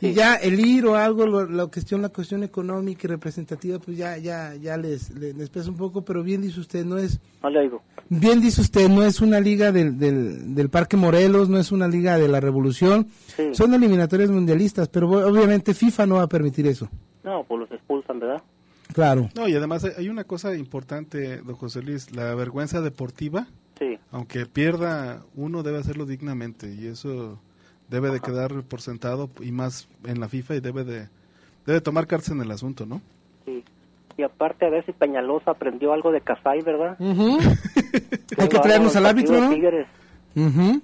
Y ya el ir o algo, lo- la cuestión, la cuestión económica y representativa, pues ya, ya, ya les, les, les pesa un poco, pero bien dice usted, no es, No le oigo. bien dice usted, no es una liga del, del, del Parque Morelos, no es una liga de la Revolución, Sí. son eliminatorias mundialistas, pero obviamente FIFA no va a permitir eso. No, pues los expulsan, ¿verdad? Claro. No, y además hay- una cosa importante, don José Luis, la vergüenza deportiva. Sí. Aunque pierda, uno debe hacerlo dignamente y eso debe de quedar por sentado y más en la FIFA y debe de debe tomar cartas en el asunto, ¿no? Sí. Y aparte, a ver si Peñalosa aprendió algo de Casay, ¿verdad? Hay que traernos al árbitro, ¿no? Ujú.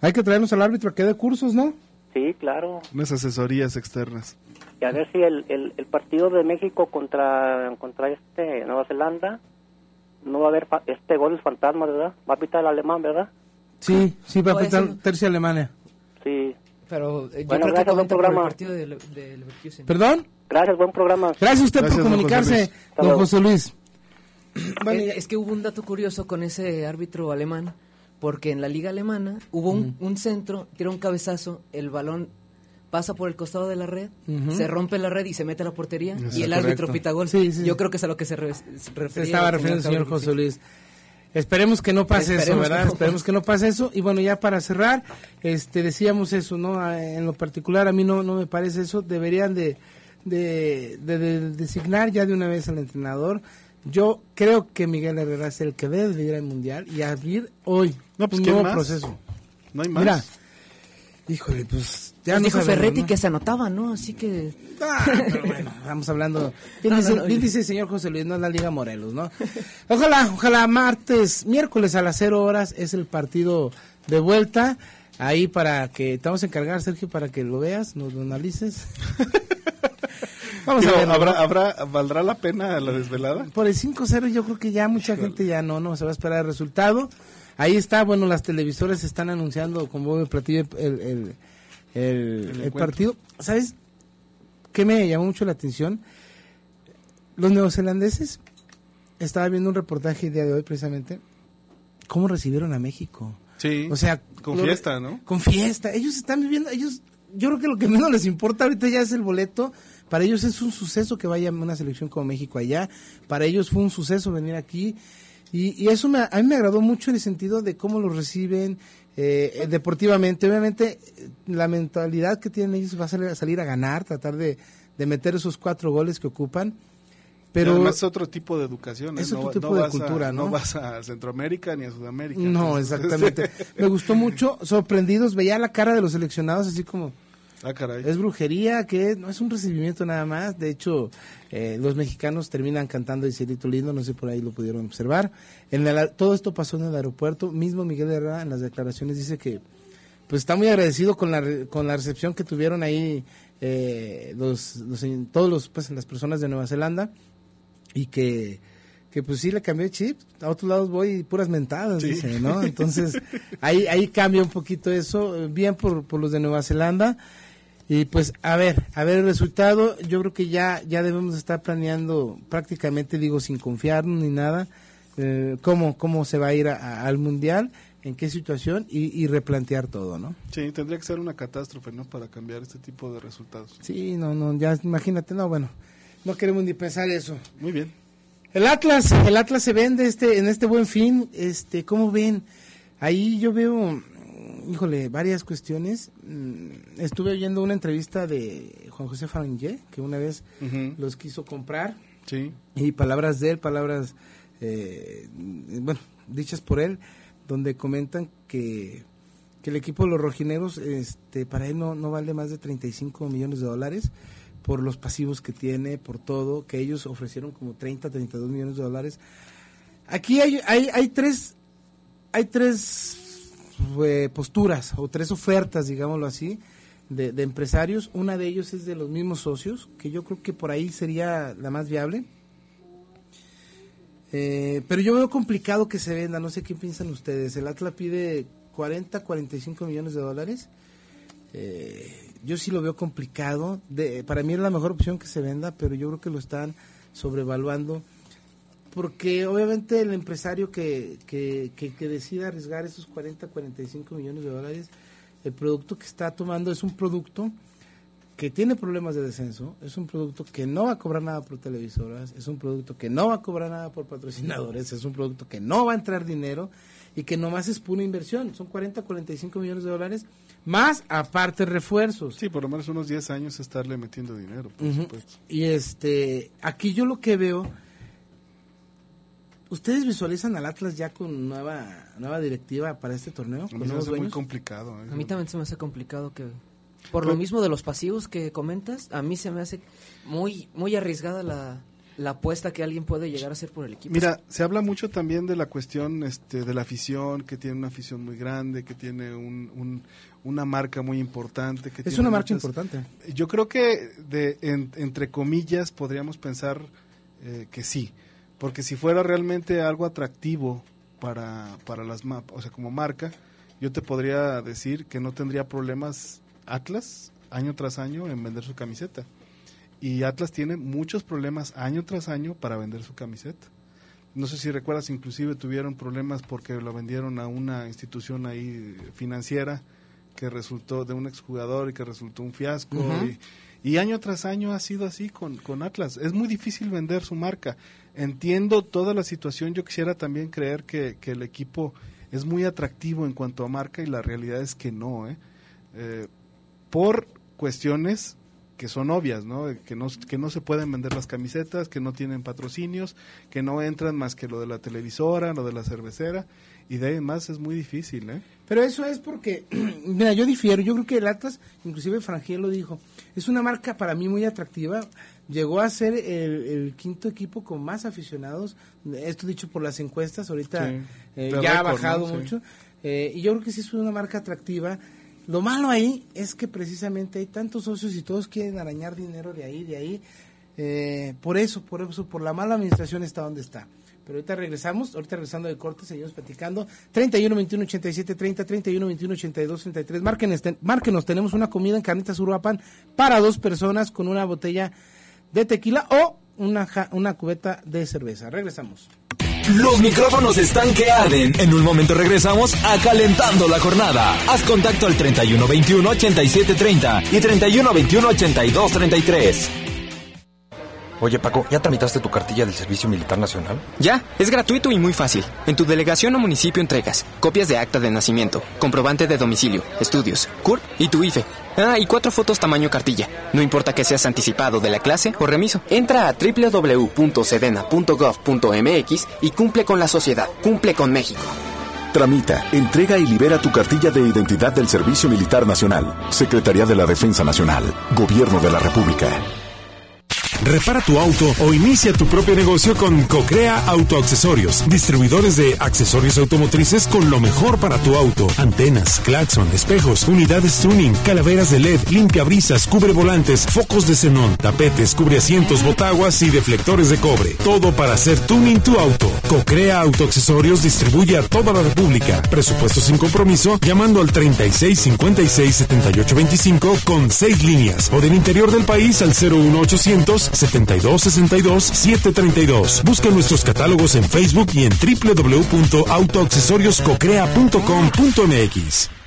Hay que traernos al árbitro que dé cursos, ¿no? Sí, claro. Unas asesorías externas. Y a ver si el, el, el partido de México contra contra este Nueva Zelanda no va a haber fa- este gol fantasma, ¿verdad? Va a pitar el alemán, ¿verdad? Sí, sí, va a no. tercia Alemania. Sí. Pero eh, yo Bueno, creo que gracias, buen cuenta por el programa. partido de, Le- de Leverkusen. ¿Perdón? Gracias, buen programa. Gracias a usted Gracias, por don comunicarse, José Luis. Hasta don. José Luis. Eh, es que hubo un dato curioso con ese árbitro alemán, porque en la liga alemana hubo un, un centro, tiró un cabezazo, el balón pasa por el costado de la red, se rompe la red y se mete a la portería Eso y el árbitro pita gol. Sí, sí. Yo creo que es a lo que se, re- se refería. Se estaba el refiriendo el señor. José Luis. Esperemos que no pase Esperemos eso, que ¿verdad? no Esperemos que no pase eso. Y bueno, ya para cerrar, este decíamos eso, ¿no? Ah, En lo particular, a mí no, no me parece eso. Deberían de, de, de- de designar ya de una vez al entrenador. Yo creo que Miguel Herrera es el que debe de ir al Mundial y abrir hoy No, pues, un ¿quién nuevo más? proceso. No hay más. Mira, híjole, pues ya no dijo sabemos, Ferretti ¿no? que se anotaba, ¿no? Así que... Ah, pero bueno, vamos hablando. Bien, No, dice, bien dice el señor José Luis, no es la Liga Morelos, ¿no? Ojalá, ojalá martes, miércoles a las cero horas es el partido de vuelta. Ahí para que te vamos a encargar, Sergio, para que lo veas, nos lo analices. vamos Digo, a ver. ¿habrá, habrá, ¿Valdrá la pena la desvelada? Por el 5-0 yo creo que ya mucha gente ya no, no se va a esperar el resultado. Ahí está, bueno, las televisoras están anunciando con bombo y platillo el, el, el- el encuentro. partido. ¿Sabes qué me llamó mucho la atención? Los neozelandeses, estaba viendo un reportaje el día de hoy precisamente, cómo recibieron a México. Sí. O sea, con lo- fiesta, ¿no? Con fiesta. Ellos están viviendo, ellos, yo creo que lo que menos les importa ahorita ya es el boleto. Para ellos es un suceso que vaya una selección como México allá. Para ellos fue un suceso venir aquí. Y, y eso me, a mí me agradó mucho en el sentido de cómo lo reciben eh, deportivamente. Obviamente, la mentalidad que tienen ellos va a salir, a salir a ganar, tratar de, de meter esos cuatro goles que ocupan. Pero además es otro tipo de educación. ¿eh? Es otro tipo de vas a- cultura, ¿no? vas a Centroamérica ni a Sudamérica. No, exactamente. Me gustó mucho, sorprendidos, veía la cara de los seleccionados así como, ah, caray. es brujería, que no es un recibimiento nada más. De hecho, eh, los mexicanos terminan cantando el cielito lindo, no sé por ahí lo pudieron observar. En el- todo esto pasó en el aeropuerto. Mismo Miguel Herrera en las declaraciones dice que pues está muy agradecido con la, con la recepción que tuvieron ahí eh, los, los- todos los pues las personas de Nueva Zelanda y que que pues sí le cambió el chip, a otros lados voy y puras mentadas, Sí. dice, ¿no? Entonces, ahí ahí cambia un poquito eso, eh, bien por, por los de Nueva Zelanda. Y pues, a ver, a ver el resultado, yo creo que ya, ya debemos estar planeando prácticamente, digo, sin confiarnos ni nada, eh, cómo, cómo se va a ir a- a- al Mundial, en qué situación y, y replantear todo, ¿no? Sí, tendría que ser una catástrofe, ¿no? Para cambiar este tipo de resultados. Sí, no, no, ya imagínate, no, bueno, no queremos ni pensar eso. Muy bien. El Atlas, el Atlas se vende este en este buen fin, este, ¿cómo ven? Ahí yo veo, híjole, varias cuestiones. Mm, Estuve oyendo una entrevista de Juan José Farangé, que una vez los quiso comprar. Sí. Y palabras de él, palabras, eh, bueno, dichas por él, donde comentan que, que el equipo de los rojineros, este, para él no, no vale más de 35 millones de dólares por los pasivos que tiene, por todo, que ellos ofrecieron como 30, 32 millones de dólares. Aquí hay, hay, hay tres, hay tres eh, posturas o tres ofertas, digámoslo así, de, de empresarios. Una de ellos es de los mismos socios, que yo creo que por ahí sería la más viable. Eh, pero yo veo complicado que se venda, no sé qué piensan ustedes. El Atlas pide 40, 45 millones de dólares. Eh, yo sí lo veo complicado. De, para mí es la mejor opción que se venda, pero yo creo que lo están sobrevaluando. Porque obviamente el empresario que, que, que, que decida arriesgar esos 40, 45 millones de dólares, el producto que está tomando es un producto que tiene problemas de descenso, es un producto que no va a cobrar nada por televisoras, es un producto que no va a cobrar nada por patrocinadores, es un producto que no va a entrar dinero y que nomás es pura inversión. Son 40, 45 millones de dólares, más aparte refuerzos. Sí, por lo menos unos 10 años estarle metiendo dinero, por supuesto. Y este, aquí yo lo que veo, ¿ustedes visualizan al Atlas ya con nueva nueva directiva para este torneo? A ¿Con mí se me hace muy complicado. ¿eh? A mí también se me hace complicado que... Por Pero- lo mismo de los pasivos que comentas, a mí se me hace muy muy arriesgada la, la apuesta que alguien puede llegar a hacer por el equipo. Mira, se habla mucho también de la cuestión este, de la afición, que tiene una afición muy grande, que tiene un, un- una marca muy importante. Que Es tiene una marca muchas- importante. Yo creo que, de, en- entre comillas, podríamos pensar eh, que sí, porque si fuera realmente algo atractivo para, para las mapas, o sea, como marca, yo te podría decir que no tendría problemas Atlas año tras año en vender su camiseta. Y Atlas tiene muchos problemas año tras año para vender su camiseta. No sé si recuerdas, inclusive tuvieron problemas porque lo vendieron a una institución ahí financiera que resultó de un exjugador y que resultó un fiasco. Y, y año tras año ha sido así con, con Atlas. Es muy difícil vender su marca. Entiendo toda la situación. Yo quisiera también creer que, que el equipo es muy atractivo en cuanto a marca y la realidad es que no. ¿eh? Eh, por cuestiones que son obvias, ¿no? Que, no, que no se pueden vender las camisetas, que no tienen patrocinios, que no entran más que lo de la televisora, lo de la cervecera, y de ahí más es muy difícil, ¿eh? Pero eso es porque, mira, yo difiero, yo creo que el Atlas, inclusive Frangiel lo dijo, es una marca para mí muy atractiva, llegó a ser el, el quinto equipo con más aficionados, esto dicho por las encuestas, ahorita Sí. eh, ya ha bajado ¿no? Sí. mucho, eh, y yo creo que sí es una marca atractiva. Lo malo ahí es que precisamente hay tantos socios y todos quieren arañar dinero de ahí, de ahí. Eh, por eso, por eso, por la mala administración está donde está. Pero ahorita regresamos, ahorita regresando de corte, seguimos platicando. 31 21 87 30, 31 21 82 33. Márquenos, ten- márquenos, tenemos una comida en Carnitas Uruapan para dos personas con una botella de tequila o una, una cubeta de cerveza. Regresamos. Los micrófonos están que arden. En un momento regresamos a Calentando la Jornada. Haz contacto al 3121-8730 y 3121-8233. Oye Paco, ¿ya tramitaste tu cartilla del Servicio Militar Nacional? Ya, es gratuito y muy fácil. En tu delegación o municipio entregas copias de acta de nacimiento, comprobante de domicilio, estudios, CURP y tu IFE. Ah, y cuatro fotos tamaño cartilla. No importa que seas anticipado de la clase o remiso. Entra a www.sedena.gov.mx y cumple con la sociedad, cumple con México. Tramita, entrega y libera tu cartilla de identidad del Servicio Militar Nacional. Secretaría de la Defensa Nacional. Gobierno de la República. Repara tu auto o inicia tu propio negocio con Cocrea Autoaccesorios, distribuidores de accesorios automotrices con lo mejor para tu auto. Antenas, claxon, espejos, unidades tuning, calaveras de LED, limpiabrisas, cubre volantes, focos de xenón, tapetes, cubre asientos, botaguas y deflectores de cobre. Todo para hacer tuning tu auto. Cocrea Autoaccesorios distribuye a toda la República. Presupuesto sin compromiso llamando al 36 56 78 25 con 6 líneas o del interior del país al 01800 72 62 732. Busca nuestros catálogos en Facebook y en www.autoaccesorioscocrea.com.mx.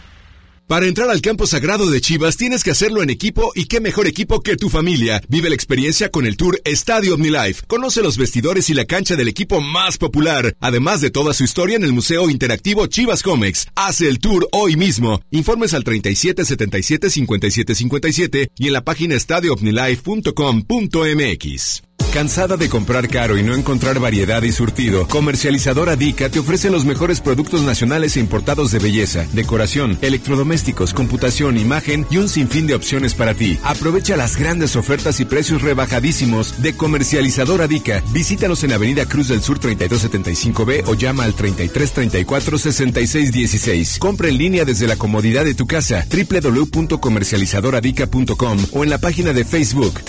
Para entrar al campo sagrado de Chivas tienes que hacerlo en equipo y qué mejor equipo que tu familia. Vive la experiencia con el Tour Estadio OmniLife. Conoce los vestidores y la cancha del equipo más popular, además de toda su historia en el Museo Interactivo Chivas Comex. Hace el tour hoy mismo. Informes al 37 77 57 57 y en la página estadioomnilife.com.mx. ¿Cansada de comprar caro y no encontrar variedad y surtido? Comercializadora Dica te ofrece los mejores productos nacionales e importados de belleza, decoración, electrodomésticos, computación, imagen y un sinfín de opciones para ti. Aprovecha las grandes ofertas y precios rebajadísimos de Comercializadora Dica. Visítanos en Avenida Cruz del Sur 3275B o llama al 3334 6616. Compra en línea desde la comodidad de tu casa www.comercializadoradica.com o en la página de Facebook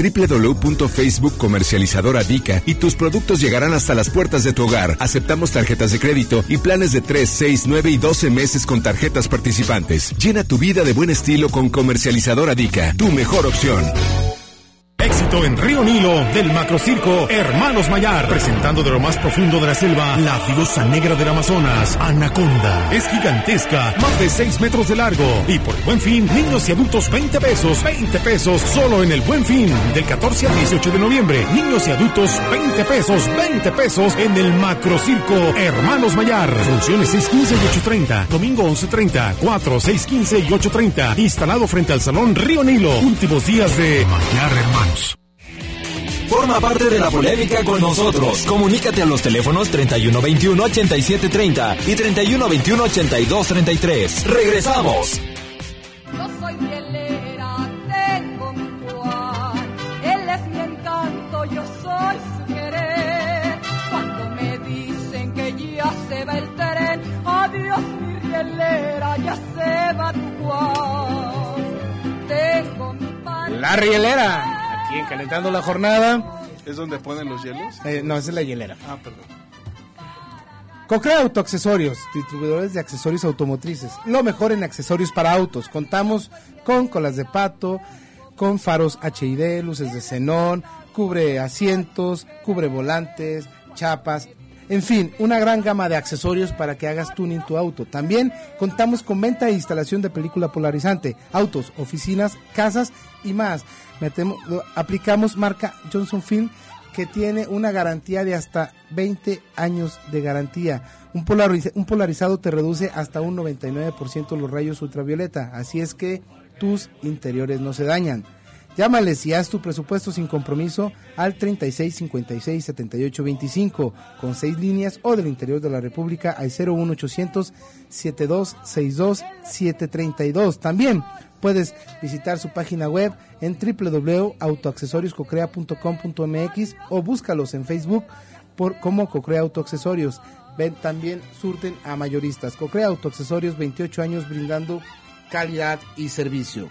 www.facebookcomercializadoradica y tus productos llegarán hasta las puertas de tu hogar. Aceptamos tarjetas de crédito y planes de 3, 6, 9 y 12 meses con tarjetas participantes. Llena tu vida de buen estilo con Comercializadora Dica, tu mejor opción. Éxito en Río Nilo del macrocirco Hermanos Mayar, presentando de lo más profundo de la selva la diosa negra del Amazonas, Anaconda. Es gigantesca, más de 6 metros de largo. Y por el buen fin, niños y adultos 20 pesos, 20 pesos, solo en el buen fin, del 14 al 18 de noviembre. Niños y adultos 20 pesos, 20 pesos en el macrocirco Hermanos Mayar. Funciones 615 y 830, domingo 1130, 4, 615 y 830. Instalado frente al Salón Río Nilo. Últimos días de Mayar Hermanos. Forma parte de la polémica con nosotros. Comunícate a los teléfonos 3121-8730 y 3121-8233. ¡Regresamos! Yo soy rielera, tengo mi Juan. Él es mi encanto, yo soy su querer. Cuando me dicen que ya se va el tren, adiós mi rielera, ya se va tu Juan. Tengo mi pan. La rielera, aquí en Calentando la Jornada. ¿Es donde ponen los hielos? Eh, no, esa es la hielera. Ah, perdón. Cocrea Autoaccesorios, distribuidores de accesorios automotrices. Lo mejor en accesorios para autos. Contamos con colas de pato, con faros HID, luces de xenón, cubre asientos, cubre volantes, chapas. En fin, una gran gama de accesorios para que hagas tuning tu auto. También contamos con venta e instalación de película polarizante, autos, oficinas, casas y más. Metemos, aplicamos marca Johnson Film que tiene una garantía de hasta 20 años de garantía. Un, polariz- un polarizado te reduce hasta un 99% los rayos ultravioleta, así es que tus interiores no se dañan. Llámales y haz tu presupuesto sin compromiso al 36 56 78 25 con seis líneas o del interior de la República al 01800 72 62 732. También puedes visitar su página web en www.autoaccesorioscocrea.com.mx o búscalos en Facebook por como Cocrea Autoaccesorios. Ven, también surten a mayoristas. Cocrea Autoaccesorios, 28 años brindando calidad y servicio.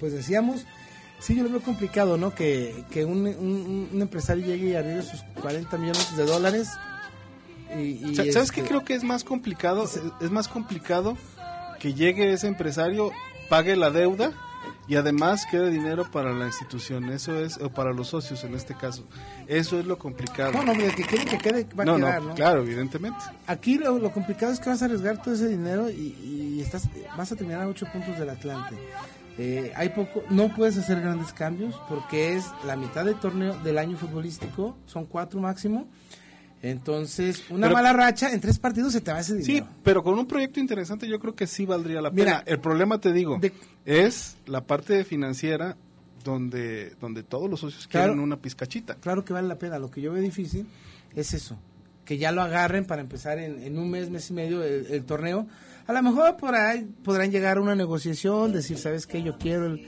Pues decíamos, sí, yo lo veo complicado, ¿no? Que, que un, un- un empresario llegue y arriesgue sus 40 millones de dólares. Y, y, Sa- ¿Sabes este, qué creo que es más complicado? Es, es más complicado que llegue ese empresario, pague la deuda y además quede dinero para la institución. Eso es, o para los socios en este caso. Eso es lo complicado. No, no, el que quiere que quede va a No, no, quedar, ¿no? claro, evidentemente. Aquí lo, lo complicado es que vas a arriesgar todo ese dinero y, y estás, vas a terminar a 8 puntos del Atlante. Eh, hay poco, no puedes hacer grandes cambios porque es la mitad del torneo del año futbolístico, son cuatro máximo. Entonces, una Pero- mala racha en tres partidos se te va ese dinero. Sí, pero con un proyecto interesante yo creo que sí valdría la Mira, pena. El problema, te digo, es la parte financiera donde, donde todos los socios Claro. quieren una pizcachita. Claro que vale la pena. Lo que yo veo difícil es eso. Que ya lo agarren para empezar en, en un mes, mes y medio el, el torneo. A lo mejor por ahí podrán llegar a una negociación, decir, ¿sabes qué? Yo quiero el,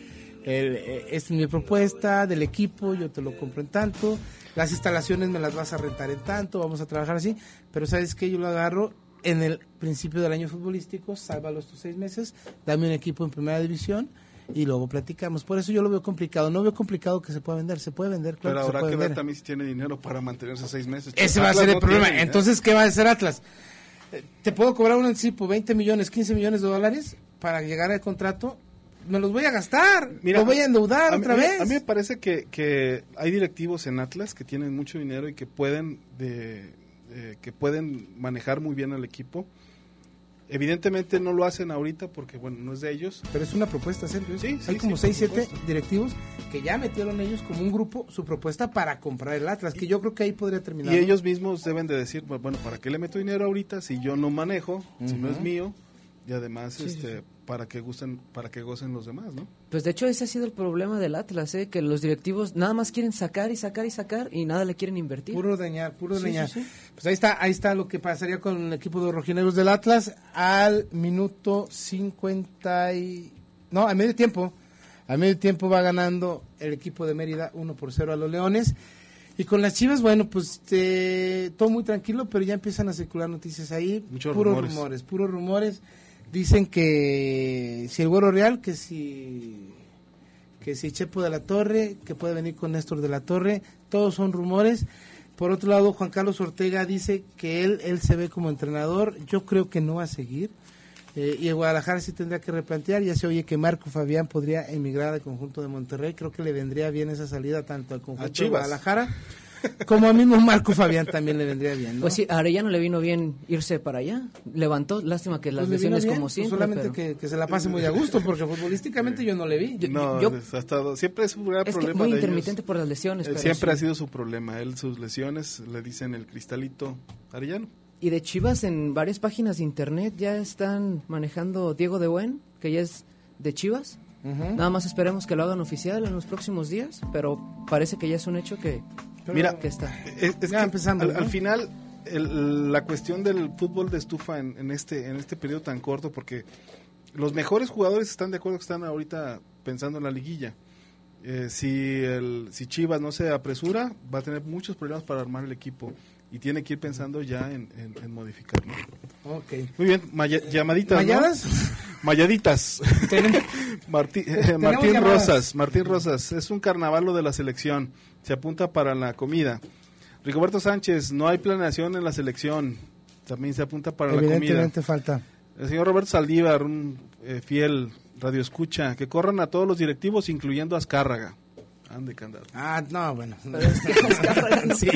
el- eh, esta es mi propuesta del equipo, yo te lo compro en tanto. Las instalaciones me las vas a rentar en tanto, vamos a trabajar así. Pero ¿sabes qué? Yo lo agarro en el principio del año futbolístico, sálvalo estos seis meses, dame un equipo en primera división y luego platicamos. Por eso yo lo veo complicado. No veo complicado que se pueda vender. Se puede vender, claro pero que habrá puede que ver también si tiene dinero para mantenerse seis meses. Ese va a ser el no problema. tiene, ¿eh? Entonces, ¿qué va a hacer Atlas? ¿Te puedo cobrar un anticipo 20 millones, 15 millones de dólares para llegar al contrato? Me los voy a gastar, Mira, lo voy a endeudar a otra mí- vez. A mí me parece que, que hay directivos en Atlas que tienen mucho dinero y que pueden de, eh, que pueden manejar muy bien al equipo. Evidentemente no lo hacen ahorita porque bueno no es de ellos. Pero es una propuesta, Sergio. Sí, sí, Hay como sí, 6, por 7 supuesto. directivos que ya metieron ellos como un grupo su propuesta para comprar el Atlas, que yo creo que ahí podría terminar. Y ellos mismos deben de decir, bu- bueno, ¿para qué le meto dinero ahorita si yo no manejo, si no es mío? Y además, Sí, sí, este, para que gusten, para que gocen los demás, ¿no? Pues de hecho ese ha sido el problema del Atlas, ¿eh? que los directivos nada más quieren sacar y sacar y sacar y nada le quieren invertir. Puro dañar, puro Sí, dañar. sí, sí. Pues ahí está, ahí está lo que pasaría con el equipo de los rojineros del Atlas al minuto 50 y... No, a medio tiempo. A medio tiempo va ganando el equipo de Mérida 1 por 0 a los Leones. Y con las Chivas, bueno, pues eh, todo muy tranquilo, pero ya empiezan a circular noticias ahí. Muchos puros rumores. rumores, puros rumores. Dicen que si el Güero Real, que si que si Chepo de la Torre, que puede venir con Néstor de la Torre, todos son rumores. Por otro lado, Juan Carlos Ortega dice que él, él se ve como entrenador, yo creo que no va a seguir. Eh, y el Guadalajara sí tendría que replantear, ya se oye que Marco Fabián podría emigrar al conjunto de Monterrey, creo que le vendría bien esa salida tanto al conjunto de. Guadalajara como a mismo Marco Fabián también le vendría bien. ¿no? Pues sí, a Arellano le vino bien irse para allá. Levantó, lástima que las Pues lesiones bien, como pues siempre. solamente pero- que, que se la pase muy a gusto, porque futbolísticamente yo no le vi. no, yo- ha estado, siempre es un gran Es que problema muy de ellos. intermitente por las lesiones. Eh, pero siempre sí. ha sido su problema. Él, sus lesiones, le dicen el cristalito arellano. Y de Chivas en varias páginas de internet ya están manejando Diego de Buen, que ya es de Chivas. Nada más esperemos que lo hagan oficial en los próximos días, pero parece que ya es un hecho que, Mira, que está. Es, es Ya que empezando, al, ¿no? al final el- la cuestión del fútbol de estufa en, en este en este periodo tan corto porque los mejores jugadores están de acuerdo que están ahorita pensando en la liguilla Eh, si el si Chivas no se apresura va a tener muchos problemas para armar el equipo y tiene que ir pensando ya en, en, en modificarlo Ok. muy bien maya- llamaditas ¿no? ¿Mayadas? Mayaditas. Martí- eh, Martín. Rosas, Martín Rosas, es un carnaval de la selección. Se apunta para la comida. Rigoberto Sánchez, no hay planeación en la selección. También se apunta para la comida. Evidentemente falta. El señor Roberto Saldívar, un eh, fiel radio escucha, que corran a todos los directivos, incluyendo a Azcárraga. Ande, candado. Ah, no, bueno. Sí.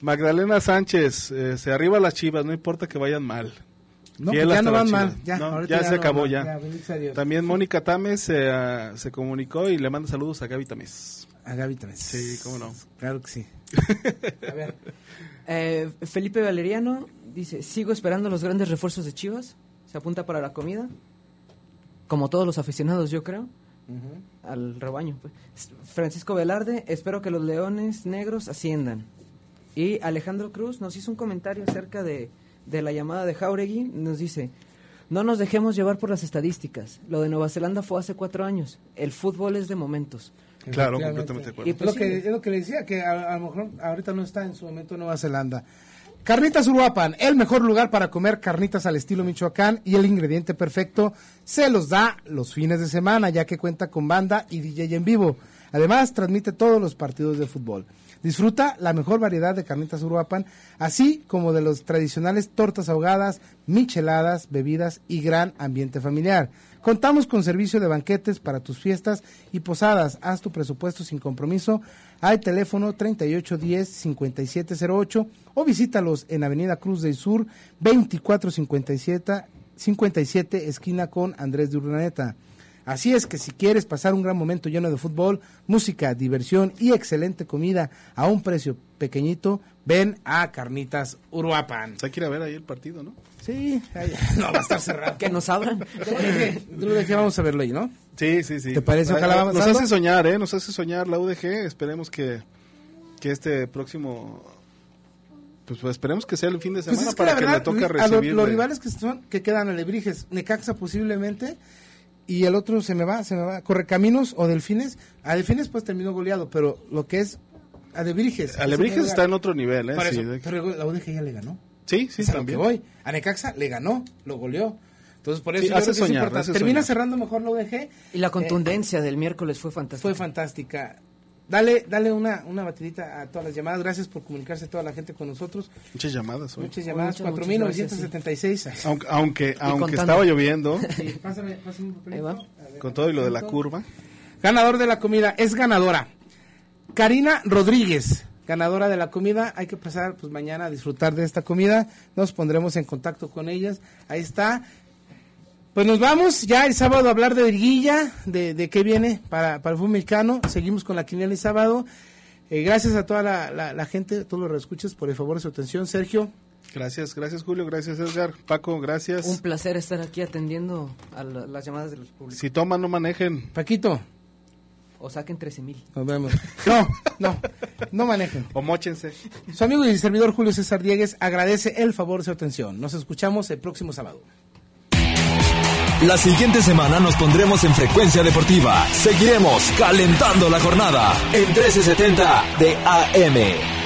Magdalena Sánchez, eh, se arriba las chivas, no importa que vayan mal. No, Fiel ya no van Chivas. mal, ya, No, ahorita ya ya se no acabó ya. También Mónica Tames se, ah, se comunicó y le manda saludos a Gaby Tames. A Gaby. Sí, cómo no. Claro que sí. A ver. Eh, Felipe Valeriano dice, sigo esperando los grandes refuerzos de Chivas. Se apunta para la comida. Como todos los aficionados, yo creo. Al rebaño. pues. Francisco Velarde, espero que los leones negros asciendan. Y Alejandro Cruz nos hizo un comentario acerca de, de la llamada de Jauregui. Nos dice, no nos dejemos llevar por las estadísticas. Lo de Nueva Zelanda fue hace cuatro años. El fútbol es de momentos. Claro, completamente de acuerdo. Y pues lo sí, que, es lo que le decía, que a, a lo mejor ahorita no está en su momento Nueva Zelanda. Carnitas Uruapan, el mejor lugar para comer carnitas al estilo Michoacán y el ingrediente perfecto se los da los fines de semana, ya que cuenta con banda y DJ en vivo. Además, transmite todos los partidos de fútbol. Disfruta la mejor variedad de carnitas Uruapan, así como de los tradicionales tortas ahogadas, micheladas, bebidas y gran ambiente familiar. Contamos con servicio de banquetes para tus fiestas y posadas. Haz tu presupuesto sin compromiso al teléfono 3810-5708 o visítalos en Avenida Cruz del Sur 2457 57 esquina con Andrés de Urdaneta. Así es que si quieres pasar un gran momento lleno de fútbol, música, diversión y excelente comida a un precio pequeñito, ven a Carnitas Uruapan. Hay que ir a ver ahí el partido, ¿no? Sí, ahí- no va a estar cerrado. que nos abran. Lo dejé, vamos a verlo ahí, ¿no? Sí, sí, sí. ¿Te parece? Ojalá Nos hace soñar, ¿eh? Nos hace soñar la UDG. Esperemos que, que este próximo... Pues, pues esperemos que sea el fin de Pues semana es que para la que le toque a lo- recibir. los de- rivales que son que quedan alebrijes, Necaxa posiblemente y el otro se me va, se me va, Correcaminos o Delfines. A Delfines pues terminó goleado, pero lo que es Alebrijes. Alebrijes está en otro nivel, ¿eh? Sí, de- pero la UDG ya le ganó. Sí, sí, Es a lo también. que voy. A Necaxa le ganó, lo goleó. Entonces por eso Sí, yo hace creo que es soñar, importante. hace Termina soñar. cerrando mejor la UDG. Y la Eh, contundencia del miércoles fue fantástica. fue fantástica. Dale, dale una, una batidita a todas las llamadas. Gracias por comunicarse toda la gente con nosotros. Muchas llamadas hoy. Muchas llamadas. Muchas, muchas 4.976. Aunque, aunque, aunque contando. estaba lloviendo, Sí, pásame, pásame un ver, con todo y lo de la curva. Ganador de la comida, es ganadora. Karina Rodríguez, ganadora de la comida. Hay que pasar pues mañana a disfrutar de esta comida. Nos pondremos en contacto con ellas. Ahí está. Pues nos vamos ya el sábado a hablar de Virguilla, de, de qué viene para, para el fútbol mexicano. Seguimos con la quiniela el sábado. Eh, gracias a toda la, la, la gente, todos los reescuchas por el favor de su atención. Sergio, Gracias, gracias Julio, gracias Edgar. Paco, gracias. Un placer estar aquí atendiendo a la- las llamadas de los públicos. Si toman, no manejen. Paquito, O saquen 13 mil. nos vemos. No, no, no manejen. O mochense. Su amigo y servidor Julio César Diegues agradece el favor de su atención. Nos escuchamos el próximo sábado. La siguiente semana nos pondremos en frecuencia deportiva. Seguiremos calentando la jornada en 1370 de AM.